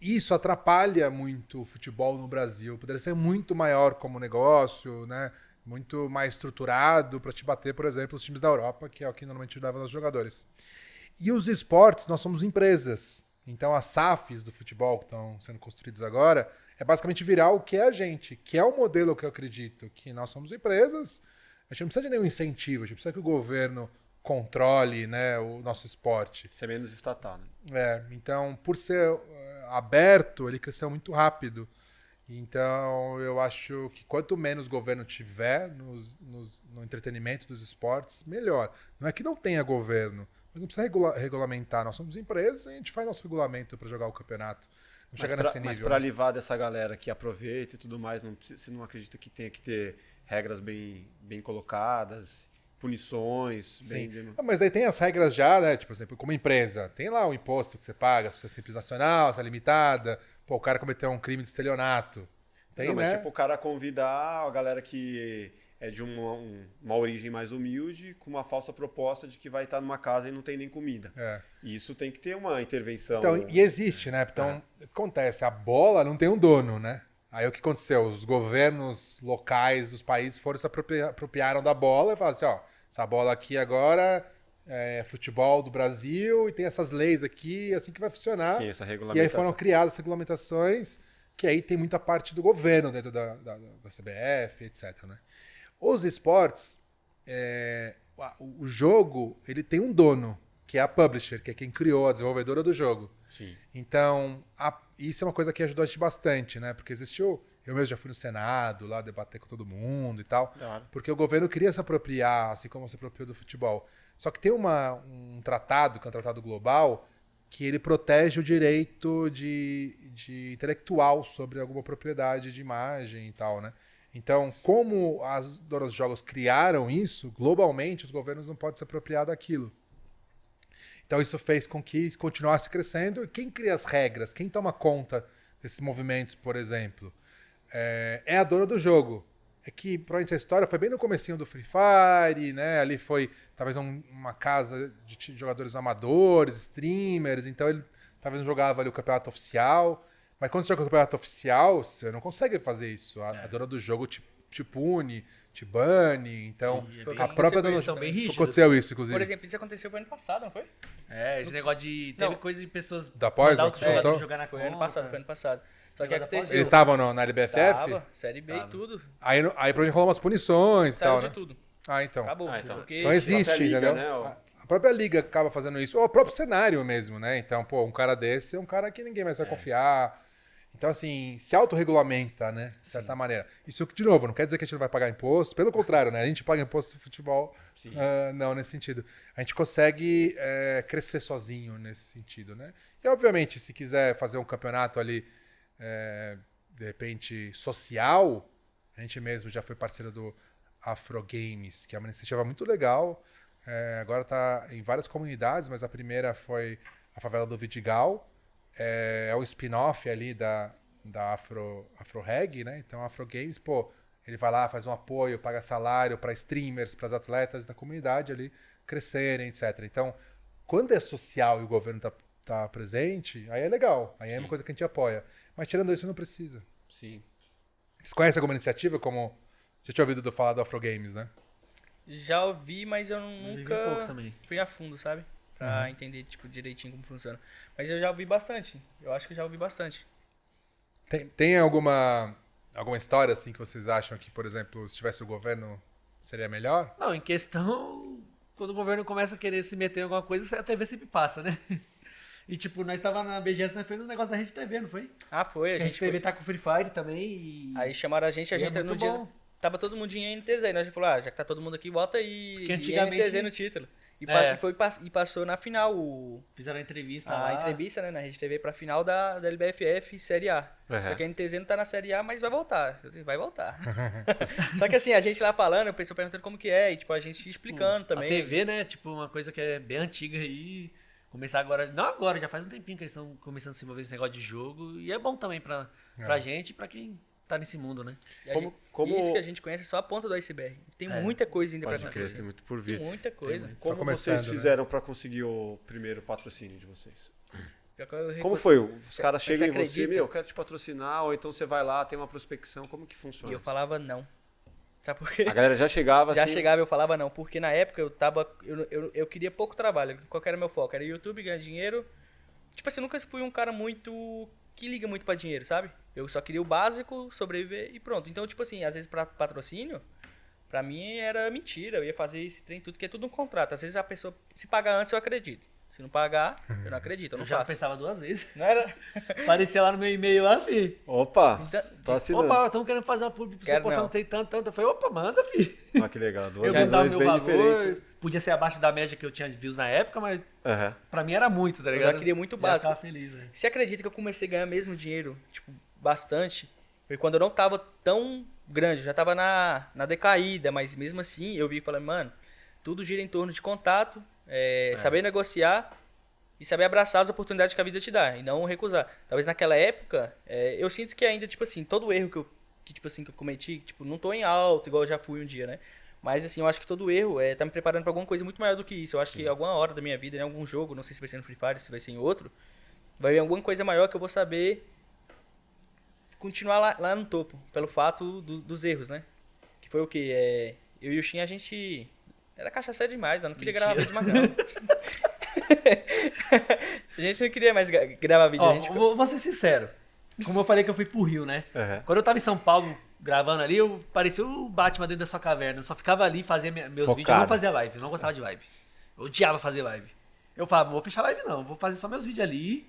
isso atrapalha muito o futebol no Brasil. Poderia ser muito maior como negócio, né? Muito mais estruturado para te bater, por exemplo, os times da Europa, que é o que normalmente dava nos jogadores. E os esportes, nós somos empresas. Então, as SAFs do futebol que estão sendo construídas agora é basicamente virar o que é a gente, que é o modelo que eu acredito, que nós somos empresas, a gente não precisa de nenhum incentivo, a gente precisa que o governo controle né, o nosso esporte. Ser menos estatal, né? É, então, por ser eh, aberto, ele cresceu muito rápido. Então, eu acho que quanto menos governo tiver nos, nos- no entretenimento dos esportes, melhor. Não é que não tenha governo, Mas não precisa regula- regulamentar. Nós somos empresas e a gente faz nosso regulamento para jogar o campeonato. Não Mas chega pra, nesse mas nível. pra né? livrar dessa galera que aproveita e tudo mais, não, você não acredita que tenha que ter regras bem, bem colocadas, punições, Sim. bem... Ah, mas aí tem as regras já, né? Tipo, por exemplo, como empresa, tem lá o imposto que você paga, se é simples nacional, se é limitada. Pô, o cara cometeu um crime de estelionato. Tem, não, mas né? tipo, o cara convidar a galera que é de uma, um- uma origem mais humilde com uma falsa proposta de que vai estar numa casa e não tem nem comida. É. E isso tem que ter uma intervenção. Então, e existe, né? Então, acontece, a bola não tem um dono, né? Aí o que aconteceu? Os governos locais dos países foram se apropria- apropriaram da bola e falaram assim, ó, essa bola aqui agora é futebol do Brasil e tem essas leis aqui, é assim que vai funcionar. Sim, essa E aí regulamentação. foram criadas regulamentações que aí tem muita parte do governo dentro da, da, da CBF, etc. Né? Os esportes, é, o, jogo, ele tem um dono, que é a publisher, que é quem criou, a desenvolvedora do jogo. Sim. Então, a- isso é uma coisa que ajudou a gente bastante, né? Porque existiu. Eu mesmo já fui no Senado, lá debater com todo mundo e tal. Hora. Porque o governo queria se apropriar, assim como se apropriou do futebol. Só que tem uma, um tratado, que é um tratado global, que ele protege o direito de, de intelectual sobre alguma propriedade de imagem e tal, né? Então, como as donas de jogos criaram isso, globalmente os governos não podem se apropriar daquilo. Então isso fez com que continuasse crescendo. E quem cria as regras, quem toma conta desses movimentos, por exemplo, é, é a dona do jogo. É que, provavelmente, essa história foi bem no comecinho do Free Fire, né? Ali foi, talvez, um- uma casa de jogadores amadores, streamers. Então, ele talvez não jogava ali o campeonato oficial. Mas quando você joga o campeonato oficial, você não consegue fazer isso. A, a dona do jogo te, te pune, te bane. Então, Sim, é a própria dona do jogo... Aconteceu isso, inclusive. Por exemplo, isso aconteceu ano passado, não foi? É, esse negócio de. Teve Não. coisa de pessoas. Da pós, mandar outro que você jogador jogar na Foi ano passado, foi ano passado. Só que aconteceu. Eles estavam no- na LBFF? Tava, Série B e tudo. Aí, no- aí provavelmente rolou umas punições e Saiu tal, de né? tudo. Ah, então. Acabou. Ah, então. Porque Então existe, liga, entendeu? né. A- A própria liga acaba fazendo isso. Ou o próprio cenário mesmo, né? Então, pô, um cara desse é um cara que ninguém mais vai confiar. Então, assim, se autorregulamenta, né? De certa maneira. Isso, de novo, não quer dizer que a gente não vai pagar imposto. Pelo contrário, né? A gente paga imposto de futebol. Sim. Ah, não, nesse sentido. A gente consegue é, crescer sozinho nesse sentido, né? E, obviamente, se quiser fazer um campeonato ali, é, de repente, social, a gente mesmo já foi parceiro do Afro Games, que é uma iniciativa muito legal. É, agora está em várias comunidades, mas a primeira foi a favela do Vidigal. É, é um spin-off ali da, da Afro, Afro Reg, né? Então, Afro Games, pô, ele vai lá, faz um apoio, paga salário para streamers, para as atletas da comunidade ali crescerem, etc. Então, quando é social e o governo tá, tá presente, aí é legal. Aí é uma coisa que a gente apoia. Mas tirando isso, não precisa. Sim. Vocês conhecem alguma iniciativa como. Você tinha ouvido do falar do Afro Games, né? Já ouvi, mas eu nunca um pouco também. fui a fundo, sabe? Pra entender, tipo, direitinho como funciona. Mas eu já ouvi bastante. Eu acho que eu já ouvi bastante. Tem, tem alguma, alguma história assim que vocês acham que, por exemplo, se tivesse o governo, seria melhor? Não, em questão. Quando o governo começa a querer se meter em alguma coisa, a TV sempre passa, né? E tipo, nós tava na BGS, nós fez um negócio da Rede TV, não foi? Ah, foi. A a gente TV foi... tá com Free Fire também e. Aí chamaram a gente, a E é gente muito no dia. bom. Tava todo mundo em NTZ, né? A gente falou, ah, já que tá todo mundo aqui, bota aí Porque e antigamente- NTZ no título. E, É. foi, e passou na final o, Fizeram a entrevista a lá. entrevista, né, na Rede TV pra final da, da LBFF Série A. Uhum. Só que a NTZ não tá na Série A, mas vai voltar. Vai voltar. Só que assim, a gente lá falando, o pessoal perguntando como que é, e tipo, a gente explicando também. A TV, né? Tipo, uma coisa que é bem antiga aí. Começar agora. Não agora, já faz um tempinho que eles estão começando a se envolver nesse negócio de jogo. E é bom também pra, pra É. gente e pra quem tá nesse mundo, né? E Como- gente- como- Isso que a gente conhece é só a ponta do iceberg. Tem É. muita coisa ainda crer, acontecer. tem muito por Tem vir. muita coisa. muito. Como vocês né? fizeram pra conseguir o primeiro patrocínio de vocês? Como foi? Os caras chegam em você, meu, eu quero te patrocinar, ou então você vai lá, tem uma prospecção, como que E funciona? eu falava não. Sabe por quê? A galera já chegava Já assim, chegava e eu falava não, porque na época eu tava. Eu, eu, eu queria pouco trabalho. Qual que era o meu foco? Era YouTube, ganhar dinheiro. Tipo assim, eu nunca fui um cara muito. que liga muito pra dinheiro, sabe? Eu só queria o básico, sobreviver e pronto. Então, tipo assim, às vezes pra patrocínio, pra mim era mentira. Eu ia fazer esse trem tudo, que é tudo um contrato. Às vezes a pessoa se pagar antes, eu acredito. Se não pagar, eu não acredito, eu não Eu já faço. pensava duas vezes. Não era? Aparecia lá no meu e-mail lá, fi. Opa, Então, tô assinando. Opa, estamos querendo fazer uma publi pra você postar não. não sei tanto, tanto. Eu falei, opa, manda, fi. Ah, que legal. Duas Eu visões meu bem valor. diferentes. Podia ser abaixo da média que eu tinha de views na época, mas Aham. pra mim era muito, tá Eu ligado? já queria muito Já básico. ficava feliz, né? Você acredita que eu comecei a ganhar mesmo dinheiro, tipo, bastante? Foi quando eu não tava tão grande, eu já tava na, na decaída, mas mesmo assim eu vi e falei, mano, tudo gira em torno de contato, é, saber negociar e saber abraçar as oportunidades que a vida te dá e não recusar. Talvez naquela época, é, eu sinto que ainda, tipo assim, todo erro que eu, que, tipo assim, que eu cometi, tipo, não tô em alto, igual eu já fui um dia, né? Mas assim, eu acho que todo erro é, tá me preparando pra alguma coisa muito maior do que isso. Eu acho que alguma hora da minha vida, em algum jogo, não sei se vai ser no Free Fire, se vai ser em outro, vai vir alguma coisa maior que eu vou saber continuar lá, lá no topo, pelo fato do- dos erros, né? Que foi o que? É, eu e o Shin, a gente. Era cachaça demais, né? não queria Mentira. gravar vídeo mais não. a gente não queria mais gra- gravar vídeo. Ó, a gente... vou, vou ser sincero. Como eu falei que eu fui pro Rio, né? Aham. Quando eu tava em São Paulo gravando ali, eu parecia o Batman dentro da sua caverna. Eu só ficava ali, fazia meus Focado. vídeos. Eu não fazia live, eu não gostava de live. Eu odiava fazer live. Eu falava, não vou fechar live não, vou fazer só meus vídeos ali.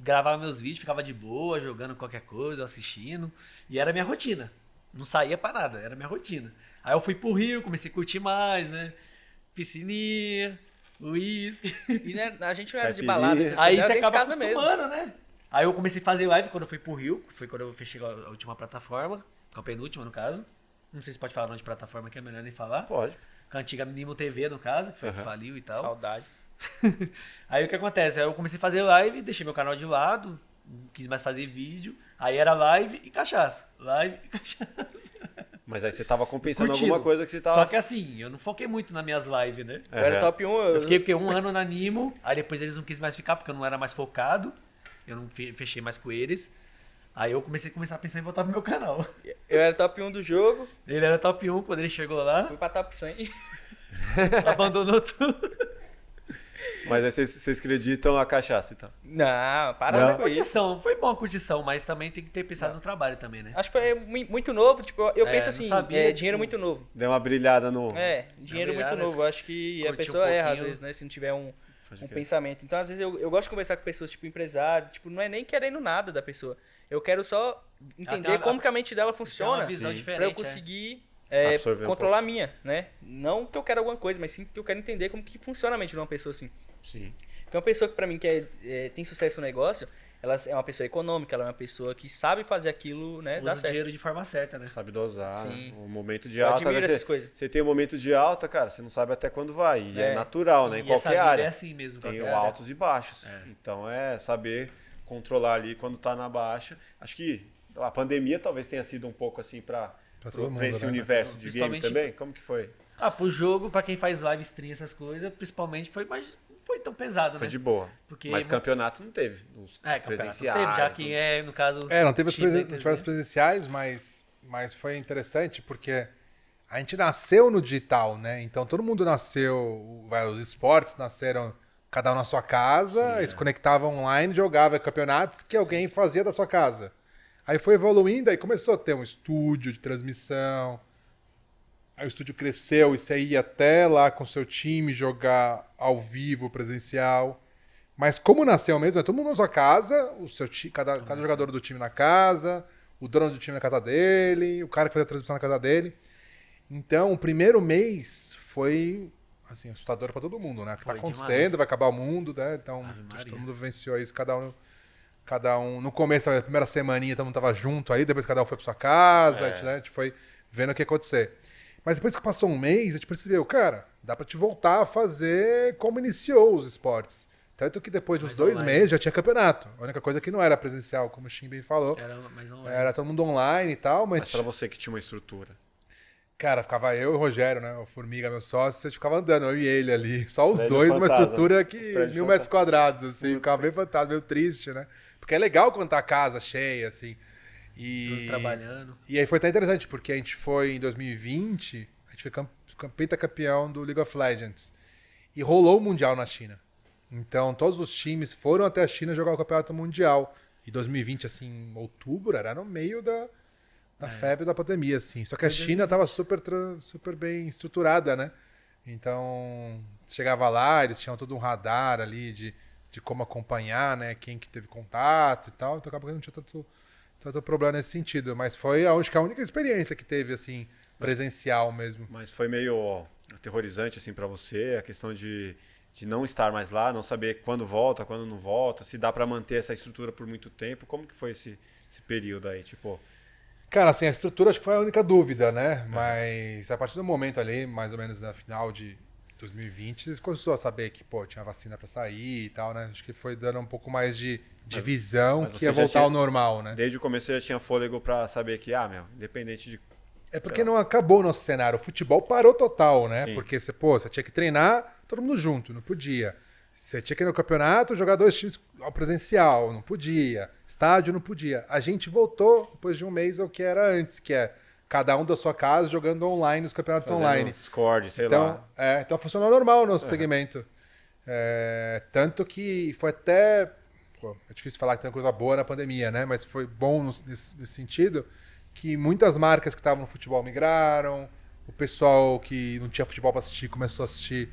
Gravava meus vídeos, ficava de boa, jogando qualquer coisa, assistindo. E era minha rotina. Não saía pra nada, era minha rotina. Aí eu fui pro Rio, comecei a curtir mais, né? Piscininha, uísque. E né, a gente não era de balada, essas Aí você acaba casa mesmo. acostumando, né? Aí eu comecei a fazer live quando eu fui pro Rio, que foi quando eu fechei a última plataforma, com a penúltima no caso. Não sei se pode falar o nome de plataforma que é melhor nem falar. Pode. Com a antiga Nimo TV, no caso, que foi que Aham. faliu e tal. Saudade. Aí o que acontece? Aí eu comecei a fazer live, deixei meu canal de lado, não quis mais fazer vídeo. Aí era live e cachaça. Live e cachaça. Mas aí você tava compensando Curtindo. alguma coisa que você tava. Só que assim, eu não foquei muito nas minhas lives, né? Eu era top 1. Eu, Eu fiquei porque, um ano na Nimo, aí depois eles não quis mais ficar porque eu não era mais focado. Eu não fe- fechei mais com eles. Aí eu comecei a começar a pensar em voltar pro meu canal. eu era top 1 do jogo, Ele era top 1 quando ele chegou lá, fui pra top 100. abandonou tudo. Mas aí vocês, vocês acreditam a cachaça, então. Não, para Não. com isso. Curtição, foi bom a curtição, mas também tem que ter pensado no trabalho também, né? Acho que foi mu- muito novo, tipo, eu É, penso não assim, sabia, é tipo, dinheiro muito novo. Deu uma brilhada no. É, dinheiro verdade, muito novo. Acho que a curtir um pessoa erra às vezes, né? Se não tiver um, um pensamento. Então, às vezes, eu, eu gosto de conversar com pessoas, tipo, empresário, tipo, não é nem querendo nada da pessoa. Eu quero só entender uma- como que a mente dela Tem uma funciona visão Sim. diferente. pra eu é. conseguir é, Um controlar a minha, né? Não que eu quero alguma coisa, mas sim que eu quero entender como que funciona a mente de uma pessoa assim. Sim. Porque uma pessoa que pra mim que é, é, tem sucesso no negócio, ela é uma pessoa econômica, ela é uma pessoa que sabe fazer aquilo, né? Usa Dar o certo. dinheiro de forma certa, né? Sabe dosar. Sim. O momento de Eu alta. admiro né, essas você, coisas. você tem um momento de alta, cara, você não sabe até quando vai. E é, É. natural, né? Em E qualquer vida área. é assim mesmo. Tem o área. altos e baixos. É. Então é saber controlar ali quando tá na baixa. Acho que a pandemia talvez tenha sido um pouco assim pra, Pra pro- todo mundo, pra esse né? universo de game também. Como que foi? Ah, pro jogo, pra quem faz live, stream, essas coisas, principalmente foi mais. Não foi tão pesado, Foi né? de boa. Porque Mas campeonato não teve. Os É, campeonato presenciais. teve, já que é, no caso. É, não teve as, presen não tiveram as ITZ. presenciais, mas, mas foi interessante porque a gente nasceu no digital, né? Então todo mundo nasceu, vai, os esportes nasceram cada um na sua casa, eles conectavam online, jogava campeonatos que alguém fazia da sua casa. Aí foi evoluindo, aí começou a ter um estúdio de transmissão. Aí o estúdio cresceu e você ia até lá com seu time jogar ao vivo, presencial. Mas como nasceu mesmo, é todo mundo na sua casa, o seu ti, cada, cada jogador do time na casa, o dono do time na casa dele, o cara que fazia a transmissão na casa dele. Então, o primeiro mês foi assim, assustador pra todo mundo, né? O que tá Foi acontecendo, demais. vai acabar o mundo, né? Então, todo mundo vivenciou isso, cada um cada um no começo, a primeira semaninha, todo mundo tava junto aí, depois cada um foi pra sua casa, a gente, né, a gente foi vendo o que ia acontecer. Mas depois que passou um mês, a gente percebeu, cara, dá pra te voltar a fazer como iniciou os esportes. Tanto que depois de uns Mais dois online. meses já tinha campeonato. A única coisa que não era presencial, como o Shin bem falou. Era mais online. Era todo mundo online e tal, mas, Mas pra você que tinha uma estrutura. cara, ficava eu e o Rogério, né? O Formiga, meu sócio, a gente ficava andando, eu e ele ali. Só os Prédio dois, uma fantasma. estrutura que mil metros fantasma. quadrados, assim. Ficava bem fantasma, meio triste, né? Porque é legal quando tá a casa cheia, assim. E... Tudo trabalhando. E aí foi até interessante, porque a gente foi em 2020, a gente foi camp pentacampeão do League of Legends. E rolou o Mundial na China. Então todos os times foram até a China jogar o campeonato mundial. E 2020, assim, em outubro, era no meio da, da febre da pandemia, assim. Só que a China tava super, super bem estruturada, né? Então, chegava lá, eles tinham todo um radar ali de, de como acompanhar, né? Quem que teve contato e tal. Então, acaba que não tinha tanto, tanto problema nesse sentido. Mas foi, acho que a única experiência que teve, assim, presencial mesmo. Mas foi meio aterrorizante, assim, para você, a questão de, de não estar mais lá, não saber quando volta, quando não volta, se dá para manter essa estrutura por muito tempo. Como que foi esse, esse período aí, tipo... Cara, assim, a estrutura acho que foi a única dúvida, né? Mas a partir do momento ali, mais ou menos na final de 2020, começou a saber que, pô, tinha vacina para sair e tal, né? Acho que foi dando um pouco mais de, de Mas- visão mas que ia voltar tinha- ao normal, né? Desde o começo já tinha fôlego para saber que, ah, meu, independente de É porque não acabou o nosso cenário. O futebol parou total, né? Sim. Porque você, pô, você tinha que treinar todo mundo junto, não podia. Você tinha que ir no campeonato jogar dois times ao presencial, não podia. Estádio não podia. A gente voltou depois de um mês ao que era antes, que é cada um da sua casa jogando online os campeonatos fazendo online. Discord, sei Então, lá. é, então funcionou normal o nosso segmento. É, tanto que foi até. pô, é difícil falar que tem coisa boa na pandemia, né? Mas foi bom nesse, nesse sentido que muitas marcas que estavam no futebol migraram, o pessoal que não tinha futebol para assistir começou a assistir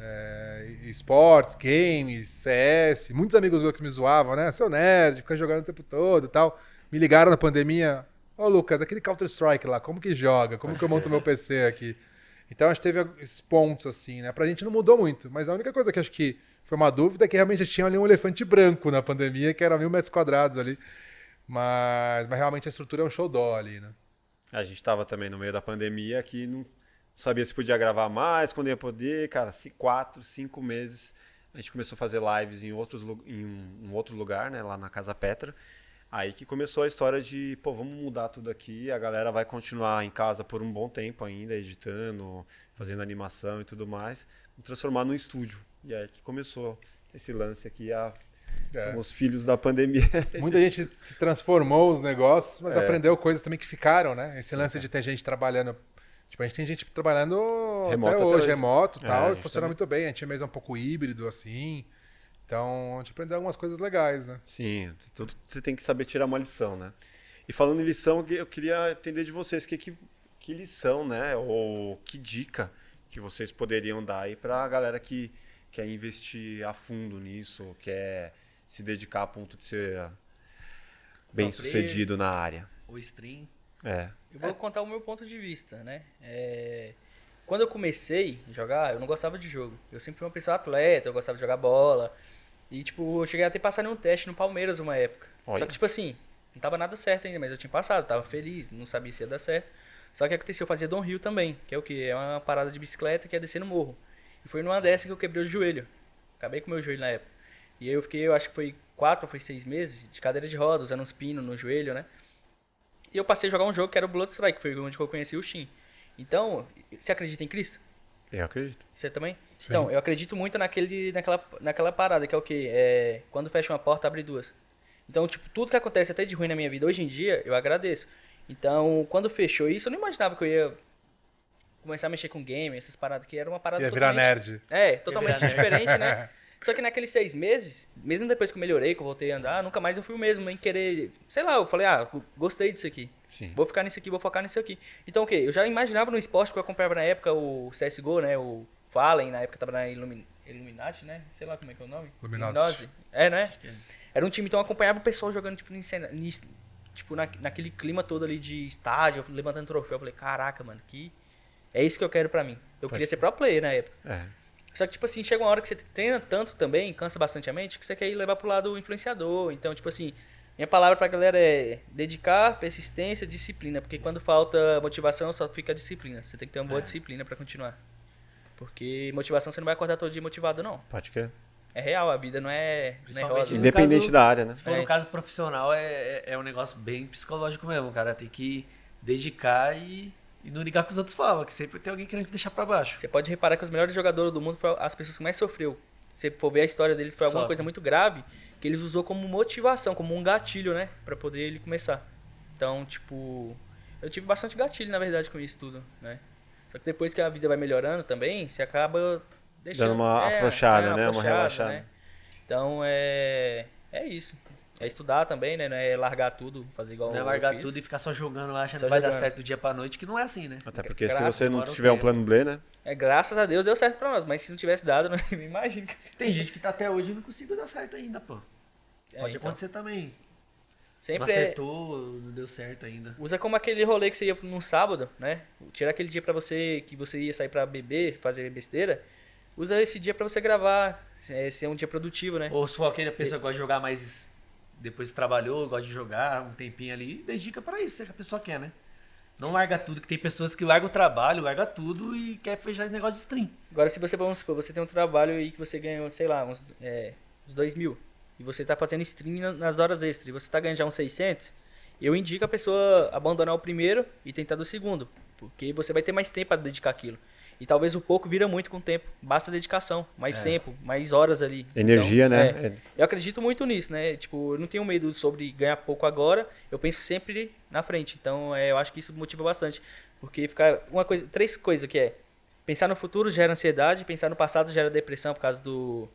é, esportes, games, CS. Muitos amigos meus que me zoavam, né? Seu nerd, fica jogando o tempo todo e tal. Me ligaram na pandemia. Ô, Lucas, aquele Counter-Strike lá, como que joga? Como que eu monto meu PC aqui? Então, acho que teve esses pontos, assim, né? Pra gente não mudou muito. Mas a única coisa que acho que foi uma dúvida é que realmente tinha ali um elefante branco na pandemia, que era mil metros quadrados ali. Mas, mas realmente a estrutura é um show dó ali, né? A gente tava também no meio da pandemia que não sabia se podia gravar mais, quando ia poder, cara, quatro, cinco meses. A gente começou a fazer lives em, outros, em um outro lugar, né, lá na Casa Petra. Aí que começou a história de, pô, vamos mudar tudo aqui, a galera vai continuar em casa por um bom tempo ainda, editando, fazendo animação e tudo mais, transformar num estúdio. E aí que começou esse lance aqui, a, É. somos filhos da pandemia. Muita gente se transformou os negócios, mas É. aprendeu coisas também que ficaram, né? Esse lance de ter gente trabalhando. Tipo, a gente tem gente trabalhando Remoto até até hoje, hoje. remoto e É, tal, e funciona também. muito bem. A gente mesmo é um pouco híbrido, assim. Então, a gente aprendeu algumas coisas legais, né? Sim, tudo você tem que saber tirar uma lição, né? E falando em lição, eu queria entender de vocês que, que, que lição, né? Ou que dica que vocês poderiam dar aí pra galera que quer investir a fundo nisso, quer se dedicar a ponto de ser bem sucedido na área. O stream. É. Eu vou contar o meu ponto de vista, né? É, Quando eu comecei a jogar, eu não gostava de jogo. Eu sempre fui uma pessoa atleta, eu gostava de jogar bola. E, tipo, eu cheguei a ter passado em um teste no Palmeiras uma época. Olha. Só que, tipo assim, não tava nada certo ainda, mas eu tinha passado, tava feliz, não sabia se ia dar certo. Só que aconteceu, eu fazia downhill também, que é o quê? É uma parada de bicicleta que é descer no morro. E foi numa dessa que eu quebrei o joelho. Acabei com o meu joelho na época. E aí eu fiquei, eu acho que foi quatro ou foi seis meses de cadeira de roda, usando uns pinos no joelho, né? E eu passei a jogar um jogo que era o Blood Strike, foi onde que eu conheci o Shin. Então, você acredita em Cristo? Eu acredito. Você também? Sim. Então, eu acredito muito naquele, naquela, naquela parada, que é o quê? É, quando fecha uma porta, abre duas. Então, tipo, tudo que acontece até de ruim na minha vida hoje em dia, eu agradeço. Então, quando fechou isso, eu não imaginava que eu ia começar a mexer com game, essas paradas, que era uma parada Ia virar totalmente- nerd. É, totalmente diferente, né? Só que naqueles seis meses, mesmo depois que eu melhorei, que eu voltei a andar, nunca mais eu fui o mesmo em querer. Sei lá, eu falei, ah, gostei disso aqui. Sim. Vou ficar nisso aqui, vou focar nisso aqui. Então o quê? Eu já imaginava no esporte que eu acompanhava na época o CSGO, né? O Fallen, na época tava na Illumin... Illuminati, né? Sei lá como é que é o nome. Luminosity. É, né? Era um time, então eu acompanhava o pessoal jogando, tipo, em cena- nis- tipo na, naquele clima todo ali de estádio, levantando troféu. Eu falei, caraca, mano, que. É isso que eu quero pra mim. Eu queria ser pro player na época. É. Só que, tipo assim, chega uma hora que você treina tanto também, cansa bastante a mente, que você quer ir levar pro lado influenciador. Então, tipo assim, minha palavra pra galera é dedicar, persistência, disciplina. Porque quando falta motivação, só fica a disciplina. Você tem que ter uma boa disciplina pra continuar. Porque motivação você não vai acordar todo dia motivado, não. Pode crer. É real, a vida não é, não é rosa. Independente caso- da área, né? Se for É. no caso profissional, é, é, é um negócio bem psicológico mesmo, cara. Tem que dedicar e, e não ligar com os outros falam, que sempre tem alguém querendo te deixar pra baixo. Você pode reparar que os melhores jogadores do mundo foram as pessoas que mais sofreu. Se você for ver a história deles, foi alguma Sofre. coisa muito grave que eles usou como motivação, como um gatilho, né? Pra poder ele começar. Então, tipo, eu tive bastante gatilho, na verdade, com isso tudo, né? Só que depois que a vida vai melhorando também, você acaba deixando... Dando uma é, afrouxada, é, né? Uma relaxada. Então, é... É isso. É estudar também, né? Não é largar tudo, fazer igual Não é eu largar fiz. tudo e ficar só jogando, achando Só que vai dar jogando. certo do dia pra noite, que não é assim, né? Até porque se Graças, você não tiver um plano B, né? É, graças a Deus deu certo pra nós, mas se não tivesse dado, não me imagino. Tem gente que tá até hoje e não conseguiu dar certo ainda, pô. É, Pode então, acontecer também. Sempre não é- acertou, não deu certo ainda. Usa como aquele rolê que você ia num sábado, né? Tirar aquele dia pra você que você ia sair pra beber, fazer besteira. Usa esse dia pra você gravar, é, ser um dia produtivo, né? Ou se for aquele pessoa que gosta de jogar mais. Depois trabalhou, gosta de jogar um tempinho ali, dedica pra isso, é que a pessoa quer, né? Não larga tudo, que tem pessoas que largam o trabalho, larga tudo e quer fechar negócio de stream. Agora, se você, vamos supor, você tem um trabalho aí que você ganha, sei lá, uns, é, uns 2 mil, e você tá fazendo stream na- nas horas extras, e você tá ganhando já uns 600, eu indico a pessoa abandonar o primeiro e tentar do segundo, porque você vai ter mais tempo a dedicar aquilo. E talvez o pouco vira muito com o tempo. Basta dedicação, mais É. tempo, mais horas ali. Energia, Então, né? é. Eu acredito muito nisso, né? Tipo, eu não tenho medo sobre ganhar pouco agora, eu penso sempre na frente. Então, é, eu acho que isso motiva bastante. Porque ficar uma coisa, três coisas que é pensar no futuro gera ansiedade, pensar no passado gera depressão por causa do,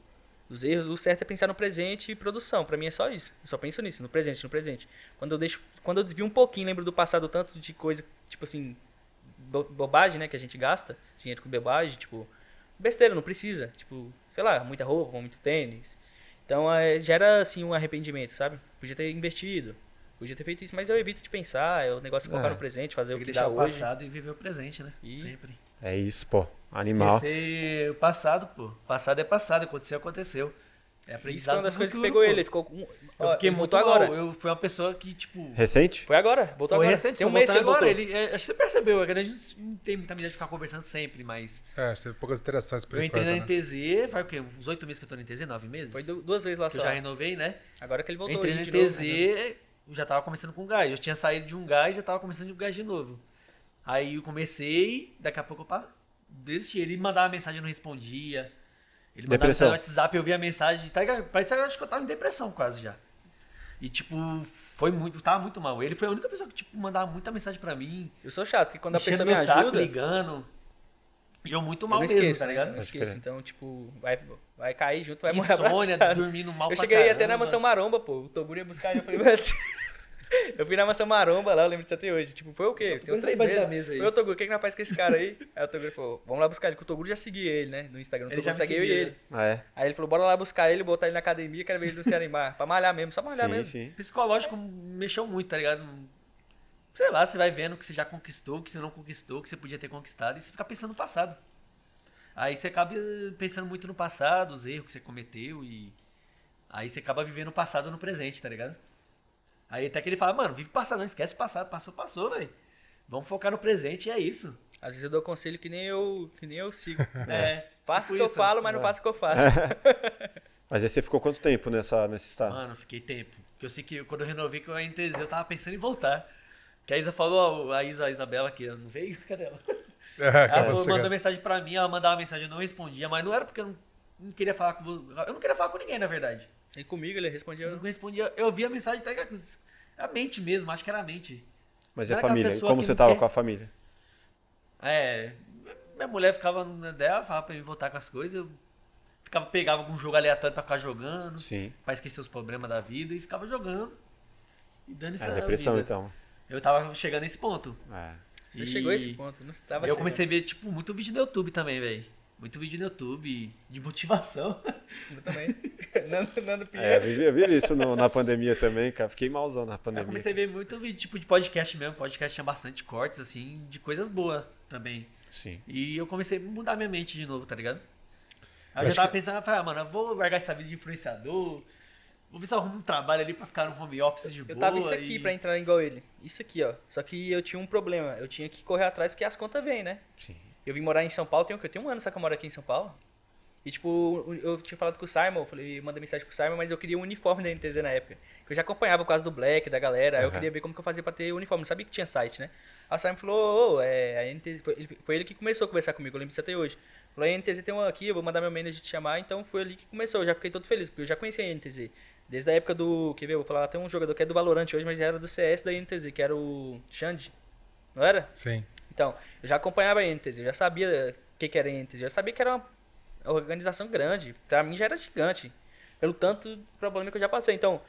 dos erros. O certo é pensar no presente e produção. Pra mim é só isso. Eu só penso nisso, no presente, no presente. Quando eu deixo, quando eu desvio um pouquinho, lembro do passado tanto de coisa, tipo assim, bo- bobagem, né, que a gente gasta, dinheiro com bobagem, tipo, besteira, não precisa, tipo, sei lá, muita roupa, muito tênis. Então, é, gera assim um arrependimento, sabe? Podia ter investido, podia ter feito isso, mas eu evito de pensar, é o negócio de focar É. no presente, fazer Tem o que que dá deixar o hoje. passado e viver o presente, né? E- Sempre. É isso, pô. Animal. Esquecer o passado, pô. Passado é passado, aconteceu, aconteceu. É Isso aprendizado foi uma das coisas que pegou pô. ele, ele ficou com... Eu fiquei ele muito voltou mal. agora. Eu fui uma pessoa que, tipo. Recente? Foi agora, voltou Foi agora. recente, Tem um mês que ele agora. Ele, é, acho que você percebeu, é a gente não tem muita medida de ficar conversando sempre, mas. É, teve poucas interações por eu entrei na né? NTZ, faz o quê? Uns oito meses que eu tô na NTZ? Nove meses? Foi du- duas vezes lá que só. eu já renovei, né? Agora que ele voltou Entrei aí na NTZ, né? eu já tava começando com gás. Eu tinha saído de um gás, já tava começando de um gás de novo. Aí eu comecei, daqui a pouco eu desisti. Ele mandava mensagem, eu não respondia. Ele mandava Depressão. no WhatsApp, eu via a mensagem. Tá? Parece que eu acho que eu tava em depressão quase já. E tipo, foi muito, tava muito mal. Ele foi a única pessoa que tipo, mandava muita mensagem pra mim. Eu sou chato, porque quando a pessoa me meu saco, ajuda, ligando. E eu muito eu mal mesmo, esqueço, tá né? ligado? Eu não esqueço. Então, tipo, vai, vai cair junto, vai morrer Insônia, abraçado. dormindo mal Eu pra cheguei até na mansão maromba, pô. O Toguro ia buscar e eu falei, mas. eu fui na mansão maromba lá, eu lembro disso até hoje. Tipo, foi o quê? Tem uns três meses. da mesa aí. Foi o Toguro, o que, que nós faz com esse cara aí? Aí o Toguro falou, vamos lá buscar ele, porque o Toguro já seguia ele, né? No Instagram. O Ele Toguro já segue eu e seguia, ele. Ah, é. Aí ele falou, bora lá buscar ele, botar ele na academia, quero ver ele não se animar. pra malhar mesmo, só malhar Sim, mesmo. sim. psicológico mexeu muito, tá ligado? Sei lá, você vai vendo o que você já conquistou, o que você não conquistou, o que você podia ter conquistado, e você fica pensando no passado. Aí você acaba pensando muito no passado, os erros que você cometeu, e aí você acaba vivendo o passado no presente, tá ligado? Aí até que ele fala, mano, vive o passado, não esquece o passado, passou, passou, velho. Vamos focar no presente e é isso. Às vezes eu dou conselho que nem eu, que nem eu sigo. É. Faço tipo o que eu falo, mas não faço o que eu faço. Mas aí você ficou quanto tempo nessa, nesse estado? Mano, fiquei tempo. Porque eu sei que quando eu renovei com a NTZ, eu tava pensando em voltar. Que a Isa falou, a Isa, a Isabela aqui, ela não veio? Cadê ela? É, Ela falou, mandou mensagem pra mim, ela mandava mensagem, eu não respondia, mas não era porque eu não, não queria falar com Eu não queria falar com ninguém, na verdade. E comigo ele respondia. Eu não respondia, eu vi a mensagem, tá ligado? A mente mesmo, acho que era a mente. Mas e a aquela família? Como que você tava quer- com a família? É, minha mulher ficava na dela, falava pra mim voltar com as coisas, eu ficava, pegava algum jogo aleatório pra ficar jogando, Sim. pra esquecer os problemas da vida e ficava jogando. E dando isso É depressão, vida. então. Eu tava chegando nesse ponto. É. Você E- chegou a esse ponto, não estava eu comecei a ver, tipo, muito vídeo no YouTube também, velho. Muito vídeo no YouTube de motivação. Eu também. Nando, Nando Pinheiro. É, eu vi, eu vi isso no- na pandemia também, cara. Fiquei malzão na Eu pandemia. comecei a ver muito vídeo, tipo, de podcast mesmo. Podcast tinha bastante cortes, assim, de coisas boas também. Sim. E eu comecei a mudar minha mente de novo, tá ligado? Aí eu acho já tava que- pensando, eu falei, ah, mano, eu vou largar essa vida de influenciador. Vou ver se eu arrumo um trabalho ali pra ficar no home office de Eu boa. tava isso aqui e... pra entrar igual ele. Isso aqui, ó. Só que eu tinha um problema. Eu tinha que correr atrás porque as contas vêm, né? Sim. Eu vim morar em São Paulo, tem o? Eu tenho um ano só que eu moro aqui em São Paulo. E tipo, eu tinha falado com o Simon, eu falei, mandei mensagem pro Simon, mas eu queria um uniforme da NTZ na época. Eu já acompanhava por causa do Black, da galera, aí eu queria ver como que eu fazia pra ter uniforme. Não sabia que tinha site, né? Aí o Simon falou, ô, é, a NTZ, foi ele, foi ele que começou a conversar comigo, eu lembro disso até hoje. Falou, a NTZ tem uma aqui, eu vou mandar meu manager te chamar, então foi ali que começou. Eu já fiquei todo feliz, porque eu já conhecia a NTZ. Desde a época do, quer ver, eu vou falar, tem um jogador que é do Valorant hoje, mas era do CS da NTZ, que era o Xande, não era? Sim. Então, eu já acompanhava a NTZ, eu já sabia o que, que era NTZ, eu já sabia que era uma organização grande. Pra mim já era gigante. Pelo tanto problema que eu já passei. Então,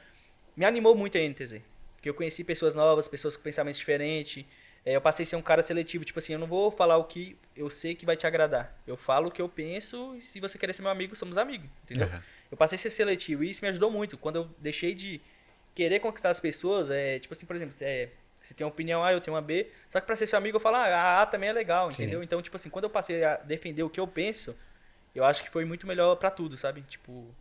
me animou muito a NTZ. Porque eu conheci pessoas novas, pessoas com pensamentos diferentes. É, eu passei a ser um cara seletivo, tipo assim, eu não vou falar o que eu sei que vai te agradar. Eu falo o que eu penso e se você querer ser meu amigo, somos amigos, entendeu? Uhum. Eu passei a ser seletivo e isso me ajudou muito. Quando eu deixei de querer conquistar as pessoas, é, tipo assim, por exemplo, é, você tem uma opinião A, eu tenho uma B, só que pra ser seu amigo eu falo, ah, a A também é legal, entendeu? Então, tipo assim, quando eu passei a defender o que eu penso, eu acho que foi muito melhor pra tudo, sabe? Tipo,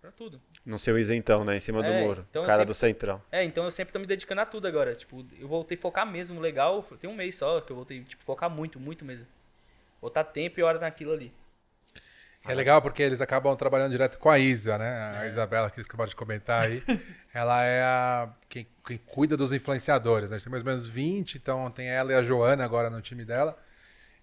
pra tudo. No seu isentão, né? Em cima do É, muro. então cara sempre- do centrão. É, então eu sempre tô me dedicando a tudo agora. Tipo, eu voltei a focar mesmo legal. Tem um mês só que eu voltei, tipo, focar muito, muito mesmo. Botar tempo e hora naquilo ali. É legal porque eles acabam trabalhando direto com a Isa, né? A Isabela, que eles acabaram de comentar aí. ela é a quem, quem cuida dos influenciadores, né? A gente tem mais ou menos 20, então tem ela e a Joana agora no time dela.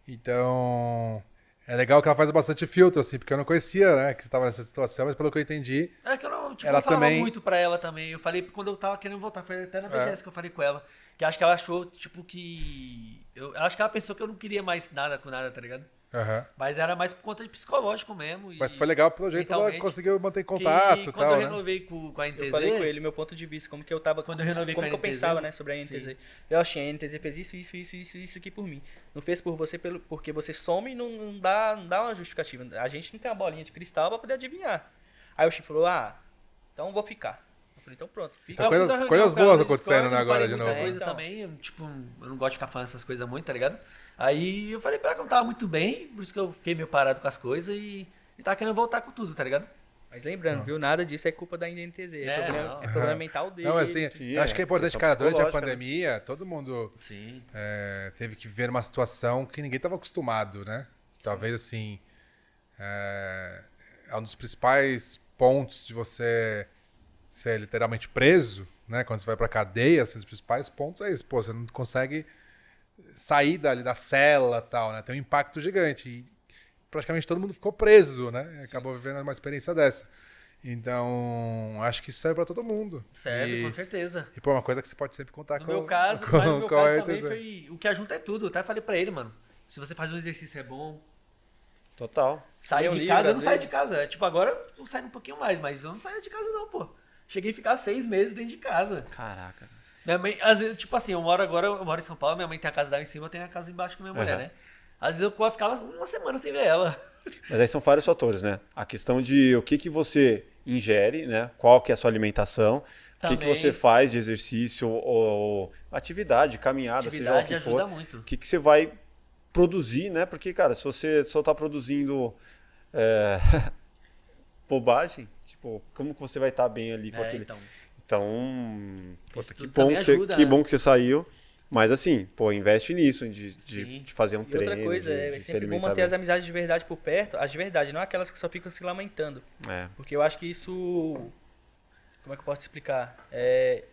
Então, é legal que ela faz bastante filtro, assim, porque eu não conhecia, né, que você estava nessa situação, mas pelo que eu entendi, É que eu não, tipo, Ela eu falava também- muito pra ela também. Eu falei quando eu tava querendo voltar, foi até na É. BGS que eu falei com ela. Que acho que ela achou, tipo, que. Eu acho que ela pensou que eu não queria mais nada com nada, tá ligado? Aham. Mas era mais por conta de psicológico mesmo. e- mas foi legal pelo jeito que ela conseguiu manter que contato e quando tal, eu né? renovei com, com a NTZ. Eu falei com ele meu ponto de vista, como que eu tava. Quando eu renovei como com a que eu NTZ, pensava, né, sobre a NTZ. sim. Eu achei, a NTZ fez isso, isso, isso, isso, isso aqui por mim. Não fez por você pelo, porque você some e não, não dá, não dá uma justificativa. A gente não tem uma bolinha de cristal pra poder adivinhar. Aí o Chico falou, ah, então vou ficar. Falei, então pronto, fica. Então, coisas- reunião coisas boas acontecendo, Discord, né, agora de novo. coisa É, então. também, eu, tipo, eu não gosto de ficar falando essas coisas muito, tá ligado? Aí eu falei pra ela que eu não tava muito bem, por isso que eu fiquei meio parado com as coisas e, e tava querendo voltar com tudo, tá ligado? Mas lembrando, viu, nada disso é culpa da NTZ. É, É, problema, não. é problema mental dele. Não, assim, Sim, acho é, que é importante, questão cara, durante a né? pandemia, todo mundo Sim. é, teve que ver uma situação que ninguém estava acostumado, né? Talvez assim é, é um dos principais pontos de você ser literalmente preso, né? Quando você vai pra cadeia, esses principais pontos é isso, pô, você não consegue sair dali da cela, tal, né? Tem um impacto gigante e praticamente todo mundo ficou preso, né? E Acabou vivendo uma experiência dessa. Então, acho que isso serve pra todo mundo. Serve, e, com certeza. E, pô, uma coisa que você pode sempre contar No com meu caso, com, mas no meu caso também ETZ. foi. O que ajunta é tudo. Eu até falei pra ele, mano. Se você faz um exercício é bom. Total. Sair um de livro, casa, eu não saio de casa. É, Tipo, agora eu tô saindo um pouquinho mais, mas eu não saio de casa, não, pô. Cheguei a ficar seis meses dentro de casa. Caraca. Minha mãe, às vezes, tipo assim, eu moro agora, eu moro em São Paulo, minha mãe tem a casa dela em cima, eu tenho a casa embaixo com minha mulher, Aham. né? Às vezes eu ficava uma semana sem ver ela. Mas aí são vários fatores, né? A questão de o que, que você ingere, né? Qual que é a sua alimentação, o que, que Também. você faz de exercício ou atividade, caminhada, seja lá o Atividade que ajuda for. muito. O que, que você vai produzir, né? Porque, cara, se você só tá produzindo é, bobagem, como que você vai estar bem ali com É, aquele... então. Então, que bom que, você, ajuda, que né? bom que você saiu. Mas assim, pô, investe nisso, de, de, de fazer um E treino. outra coisa, de, é de se sempre bom manter bem. as amizades de verdade por perto, as de verdade, não aquelas que só ficam se lamentando. É. Porque eu acho que isso. Como é que eu posso te explicar? É.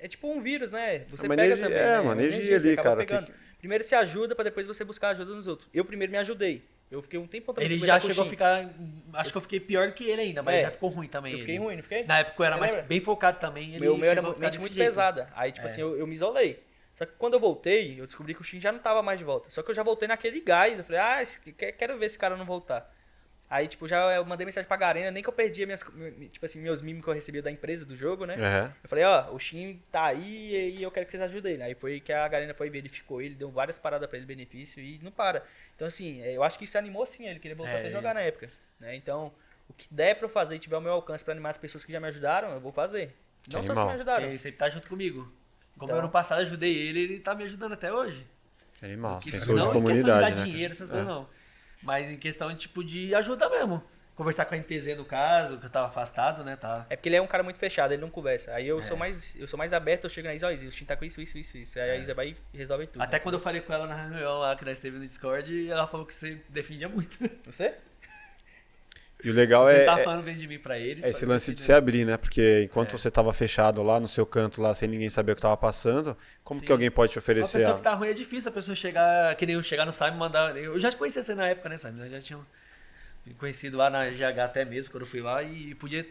É tipo um vírus, né? Você É uma pega energia- também. é, né? uma energia você ali, cara, que-. Primeiro se ajuda pra depois você buscar ajuda nos outros. Eu primeiro me ajudei. Eu fiquei um tempo também Ele já chegou a ficar. Acho que eu fiquei pior que ele ainda, mas É. já ficou ruim também. Eu fiquei ele. ruim, não fiquei? Na época eu era Você mais lembra? bem focado também. Ele Meu, meu era mente muito jeito. pesada. Aí, tipo É. assim, eu, eu me isolei. Só que quando eu voltei, eu descobri que o Shin já não tava mais de volta. Só que eu já voltei naquele gás. Eu falei, ah, quero ver esse cara não voltar. Aí, tipo, já eu mandei mensagem pra Garena, nem que eu perdia minhas, tipo assim, meus mimos que eu recebia da empresa do jogo, né? Uhum. Eu falei, ó, o Shin tá aí e eu quero que vocês ajudem ele. Aí foi que a Garena foi verificou ele, deu várias paradas pra ele, benefício, e não para. Então, assim, é, eu acho que isso animou sim ele, queria voltar É, até a jogar na época. Né? Então, o que der pra eu fazer e tiver ao meu alcance pra animar as pessoas que já me ajudaram, eu vou fazer. Não só as que animal. me ajudaram. Sim, Ele sempre tá junto comigo. Como Então- ano passado eu ajudei ele, ele tá me ajudando até hoje. Animal, Que- de não questão de comunidade, dar né? dinheiro, essas cara? coisas não. Mas em questão de, tipo, de ajuda mesmo. Conversar com a NTZ no caso, que eu tava afastado, né? Tá. É porque ele é um cara muito fechado, ele não conversa. Aí eu É. sou mais eu sou mais aberto, eu chego na Isa, ó, Isa, o Shin tá com isso, isso, isso, isso. Aí a Isa vai e resolve tudo. Até quando eu falei com ela na reunião lá que nós teve no Discord, ela falou que você defendia muito. Você? E o legal você é, tá é- falando bem de mim pra eles. é esse lance de se abrir, né? Porque enquanto É. você tava fechado lá no seu canto, lá sem ninguém saber o que tava passando, como Sim. que alguém pode te Uma oferecer pessoa algo? que tá ruim é difícil a pessoa chegar, que nem eu chegar no Simon e mandar. Eu já te conhecia você na época, né, Simon? Eu já tinha conhecido lá na GH até mesmo, quando eu fui lá, e podia.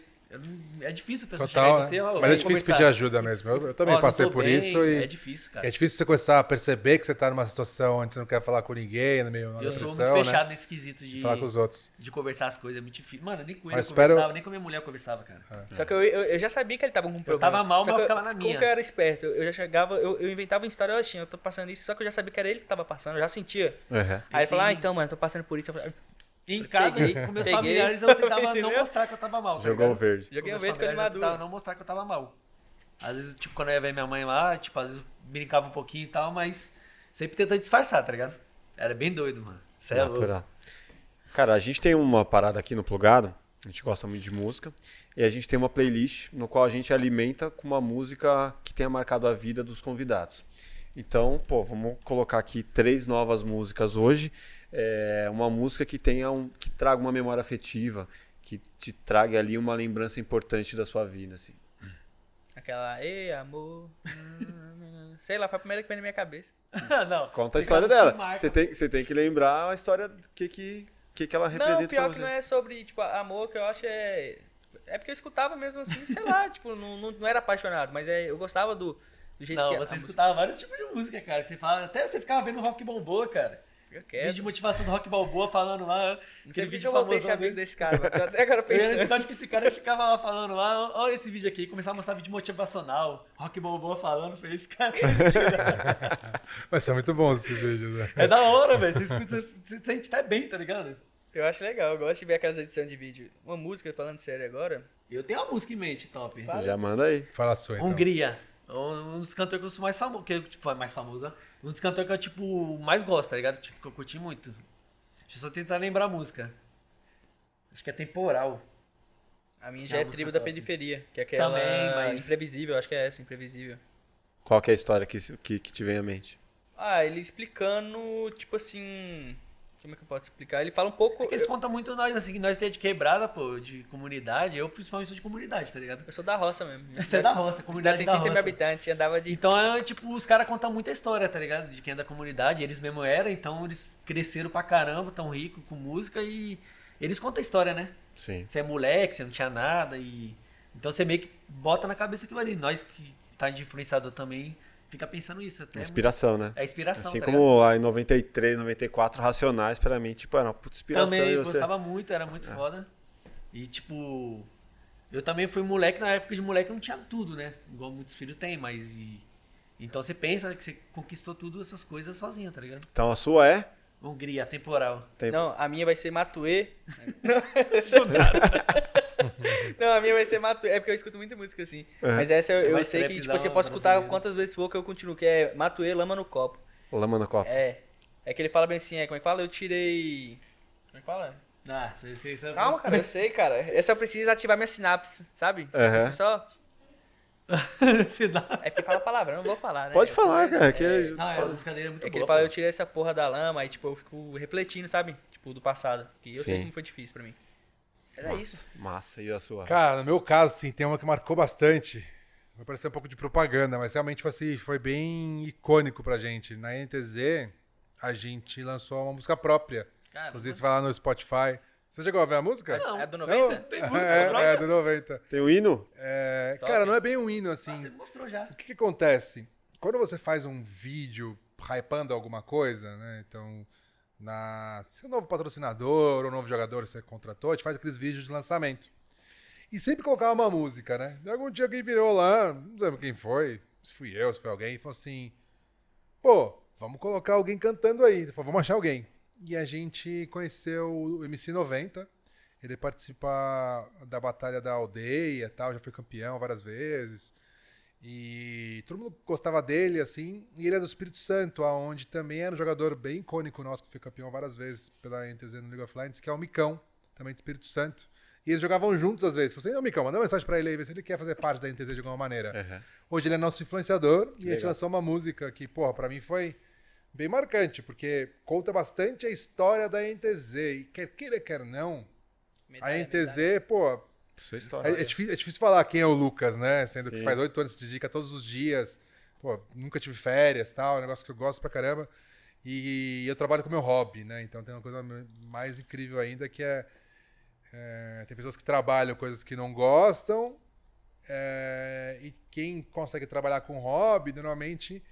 Eu é difícil a pessoa Total, chegar em você, né? Mas vem é difícil conversar. pedir ajuda mesmo. Eu, eu também não passei por bem, isso e É difícil, cara. é difícil você começar a perceber que você tá numa situação onde você não quer falar com ninguém, no meio da eu sou muito fechado né? nesse quesito de, Falar com os outros. de conversar as coisas, é muito difícil. Mano, nem com ele Mas eu espero- conversava, nem com a minha mulher eu conversava, cara. Só que eu, eu, eu já sabia que ele tava com um problema. tava mal, Só mas eu ficava na como minha. que eu era esperto? Eu já chegava, eu, eu inventava uma história, eu tinha, eu tô passando isso, só que eu já sabia que era ele que tava passando, eu já sentia. Uhum. Aí ele sim. falou, ah, então, mano, tô passando por isso. Eu em Peguei, casa, com meus peguei. familiares, eu tentava não mostrar que eu tava mal. tá Jogou o verde. Joguei Com meus verde com ele eu tentava não mostrar que eu tava mal. Às vezes, tipo, quando eu ia ver minha mãe lá, tipo, às vezes eu brincava um pouquinho e tal, mas sempre tentando disfarçar, tá ligado? Era bem doido, mano. Cê é louco. Natural. Cara, a gente tem uma parada aqui no Plugado, a gente gosta muito de música, e a gente tem uma playlist no qual a gente alimenta com uma música que tenha marcado a vida dos convidados. Então, pô, vamos colocar aqui três novas músicas hoje. É, uma música que tenha um, que traga uma memória afetiva, que te traga ali uma lembrança importante da sua vida, assim. Aquela, ei, amor. Sei lá, foi a primeira que veio na minha cabeça. não. Conta a história dela. Você tem, você tem que lembrar a história do que que, que, que ela representa Não, pior que não é sobre, tipo, amor, que eu acho é. É porque eu escutava mesmo assim, sei lá, tipo, não, não, não era apaixonado, mas é, eu gostava do, do jeito Não, que você a música escutava vários tipos de música, cara. Que você fala, até você ficava vendo rock balboa, cara. Fica Vídeo quieto. de motivação do rock balboa falando lá. Não sei Aquele por que vídeo eu voltei a famoso ser amigo desse cara, mano. Até agora Eu pensando. que acho que esse cara ficava lá falando lá, olha esse vídeo aqui, começava a mostrar vídeo motivacional, rock balboa falando, foi esse cara. Mas são muito bons esses vídeos, né? é da hora, velho. Você escuta, você se sente até bem, tá ligado? Eu acho legal, eu gosto de ver aquelas edições de vídeo. Uma música, falando sério agora. Eu tenho uma música em mente, top. Fala. Já manda aí. Fala a sua, então. Hungria. Um dos cantores que eu sou mais famoso, que tipo, é mais famoso, né? Um dos cantores que eu, tipo, mais gosto, tá ligado? Tipo, que eu curti muito. Deixa eu só tentar lembrar a música. Acho que é temporal. A minha já É é, tribo da top. periferia, que é aquela Também, mas- imprevisível, acho que é essa, imprevisível. Qual que é a história que, que, que te vem à mente? Ah, ele explicando, tipo assim. Como é que eu posso explicar? Ele fala um pouco. É que eles contam muito nós, assim, que nós que é de quebrada, pô, de comunidade. Eu, principalmente, sou de comunidade, tá ligado? Eu sou da roça mesmo. Você é da roça, Cidade comunidade tem da 30 mil habitantes, andava de. Então, é, tipo, os caras contam muita história, tá ligado? De quem é da comunidade, eles mesmo eram, então eles cresceram pra caramba, tão ricos com música e eles contam a história, né? Sim. Você é moleque, você não tinha nada e... Então você meio que bota na cabeça aquilo ali. Nós que tá de influenciador também, fica pensando isso. Até Inspiração, né? É inspiração, Assim tá como lá em 93, 94, Racionais, pra mim, tipo, era uma puta inspiração. Também você... gostava muito, era muito foda. E tipo, eu também fui moleque, na época de moleque eu não tinha tudo, né? Igual muitos filhos têm, mas. e- Então você pensa que você conquistou tudo essas coisas sozinho, tá ligado? Então a sua é? Hungria, temporal. Tem- Não, a minha vai ser Matuê. Não, não, a minha vai ser Matuê. É porque eu escuto muita música assim. Mas essa eu, eu Mais sei que tipo, trapzão você pode escutar brasileiro. quantas vezes for que eu continuo, que é Matuê, Lama no Copo. Lama no copo. É. É que ele fala bem assim, é, como é que fala? Eu tirei. Como é que fala? Ah, você, você, você... Calma, cara, eu sei, cara. Essa eu preciso ativar minha sinapse, sabe? Você só. É porque fala palavra, eu não vou falar, né? Pode falar, cara. Que Não, essa brincadeira é muito É que boa. ele fala, eu tirei essa porra da lama, aí tipo, eu fico refletindo, sabe? Tipo, do passado. Que eu sei Sim. como foi difícil pra mim. Era massa, isso. Massa. E a sua? Cara, no meu caso, sim, tem uma que marcou bastante. Vai parecer um pouco de propaganda, mas realmente foi, assim, foi bem icônico pra gente. Na NTZ, a gente lançou uma música própria. Cara, Inclusive, você vai lá no Spotify. Você chegou a ver a música? Não. É do 90? Tem música é, própria? é, do 90. Tem o hino? É, cara, não é bem um hino, assim. Ah, você mostrou já. O que, que acontece? Quando você faz um vídeo hypando alguma coisa, né? Então, na seu novo patrocinador ou novo jogador que você contratou, a gente faz aqueles vídeos de lançamento. E sempre colocava uma música, né? E algum dia alguém virou lá, não lembro quem foi, se fui eu, se foi alguém, e falou assim: pô, vamos colocar alguém cantando aí. Falou, vamos achar alguém. E a gente conheceu o MC90. Ele participa da Batalha da Aldeia tal, já foi campeão várias vezes. E todo mundo gostava dele, assim. E ele é do Espírito Santo, aonde também era um jogador bem icônico nosso, que foi campeão várias vezes pela NTZ no League of Legends, que é o Micão, também do Espírito Santo. E eles jogavam juntos às vezes. Você não, Micão, manda uma mensagem pra ele aí, ver se ele quer fazer parte da NTZ de alguma maneira. Uhum. Hoje ele é nosso influenciador e a gente Legal. lançou uma música que, porra, pra mim foi bem marcante, porque conta bastante a história da NTZ. E quer queira, quer não, a Medalha, NTZ, medalha. pô, Sua história. é, é difícil, é difícil falar quem é o Lucas, né? Sendo que Sim. você faz oito anos, se dedica todos os dias. Pô, nunca tive férias tal, é um negócio que eu gosto pra caramba. E eu trabalho com meu hobby, né? Então tem uma coisa mais incrível ainda que é, É, tem pessoas que trabalham coisas que não gostam. é, e quem consegue trabalhar com hobby, normalmente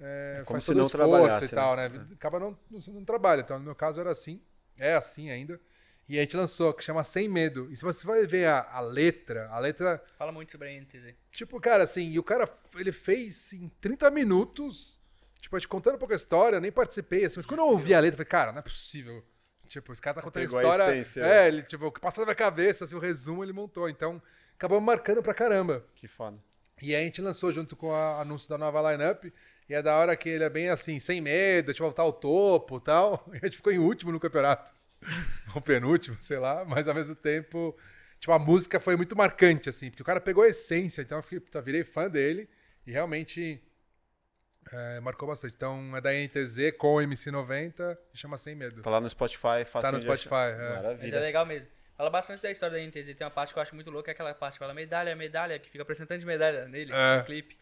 é, É como faz se todo não esforço e tal, né? né? Acaba não, não, não trabalha. Então, no meu caso, era assim. É assim ainda. E a gente lançou, que chama Sem Medo. E se você vai ver a, a letra, a letra Fala muito sobre a NTZ. Tipo, cara, assim, e o cara, ele fez em 30 minutos, tipo, a gente contando um pouco a história, eu nem participei, assim, mas quando eu ouvi a letra, eu falei, cara, não é possível. Tipo, esse cara tá contando a Pegou a história. essência, é, né? ele, tipo, o que passa na minha cabeça, assim, o resumo ele montou. Então, acabou marcando pra caramba. Que foda. E aí a gente lançou junto com o anúncio da nova lineup. E é da hora que ele é bem assim, sem medo, de voltar ao topo e tal. E a gente ficou em último no campeonato. Ou penúltimo, sei lá. Mas ao mesmo tempo, tipo, a música foi muito marcante, assim, porque o cara pegou a essência. Então eu fiquei, puta, virei fã dele. E realmente é, marcou bastante. Então é da NTZ com o MC90 e chama Sem Medo. Tá lá no Spotify, fácil Tá no. Spotify, é. Mas é Maravilha. legal mesmo. Fala bastante da história da NTZ. Tem uma parte que eu acho muito louca, é aquela parte que fala medalha, medalha, que fica apresentando de medalha nele, É. no clipe.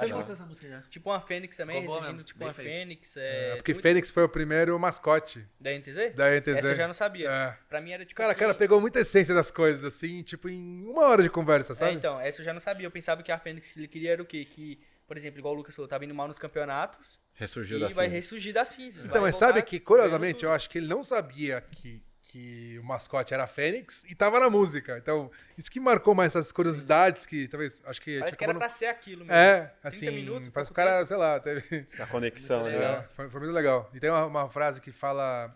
Você Acho- gostou dessa música já? Tipo uma Fênix também, Ficou ressurgindo tipo bem uma feito. Fênix. É, É, porque muito- Fênix foi o primeiro mascote Da NTZ? da NTZ. Essa eu já não sabia. É. Pra mim era tipo Cara, assim... cara pegou muita essência das coisas, assim, tipo, em uma hora de conversa, É, sabe? então, essa eu já não sabia. Eu pensava que a Fênix que ele queria era o quê? Que, por exemplo, igual o Lucas falou, tava indo mal nos campeonatos Ressurgiu e da vai cinza. ressurgir das cinzas. Então, mas sabe que, curiosamente, eu acho que ele não sabia que, que o mascote era a Fênix e tava na música. Então, isso que marcou mais essas curiosidades que talvez, acho que... Parece que era acabado- pra ser aquilo mesmo. É, 30 assim, minutos, parece que o cara, sei lá, teve... A conexão, né? legal. É, foi, foi muito legal. E tem uma, uma frase que fala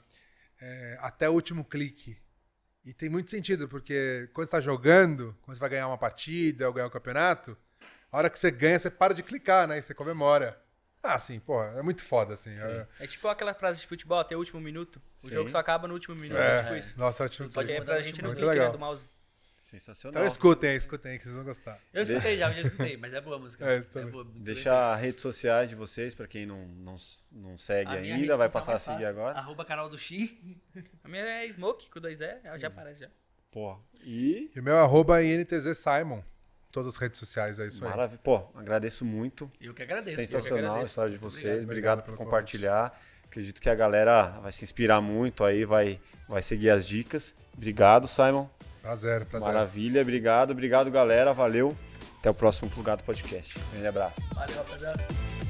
é, até o último clique. E tem muito sentido, porque quando você tá jogando, quando você vai ganhar uma partida ou ganhar um campeonato, a hora que você ganha, você para de clicar, né? E você comemora. Ah, sim, porra, é muito foda, assim. É, É tipo aquela frase de futebol, até o último minuto. O Sim. jogo só acaba no último minuto. é, É, tipo isso. nossa, é o último Pode clique. ir pra gente no Muito clique legal. né, do mouse. Sensacional. Então escutem, escutem, que vocês vão gostar. Eu escutei já, eu já escutei, mas é boa a música. É, também. boa, muito Deixa as redes sociais de vocês, pra quem não, não, não segue A ainda, vai passar a seguir fácil, agora. Arroba canal do Xi. A minha é Smoke, com dois E, ela já aparece já. Pô, e E o meu arroba é INTZ Simon. Todas as redes sociais, é isso aí. maravilha. Pô, agradeço muito. Eu que agradeço. que Sensacional a história de Muito vocês. obrigado. Obrigado, Obrigado por compartilhar. Acredito que a galera vai se inspirar muito aí, vai, vai seguir as dicas. Obrigado, Simon. Prazer, prazer. Maravilha, obrigado, obrigado, galera. Valeu. Até o próximo Plugado Podcast. Grande abraço. Valeu, rapaziada.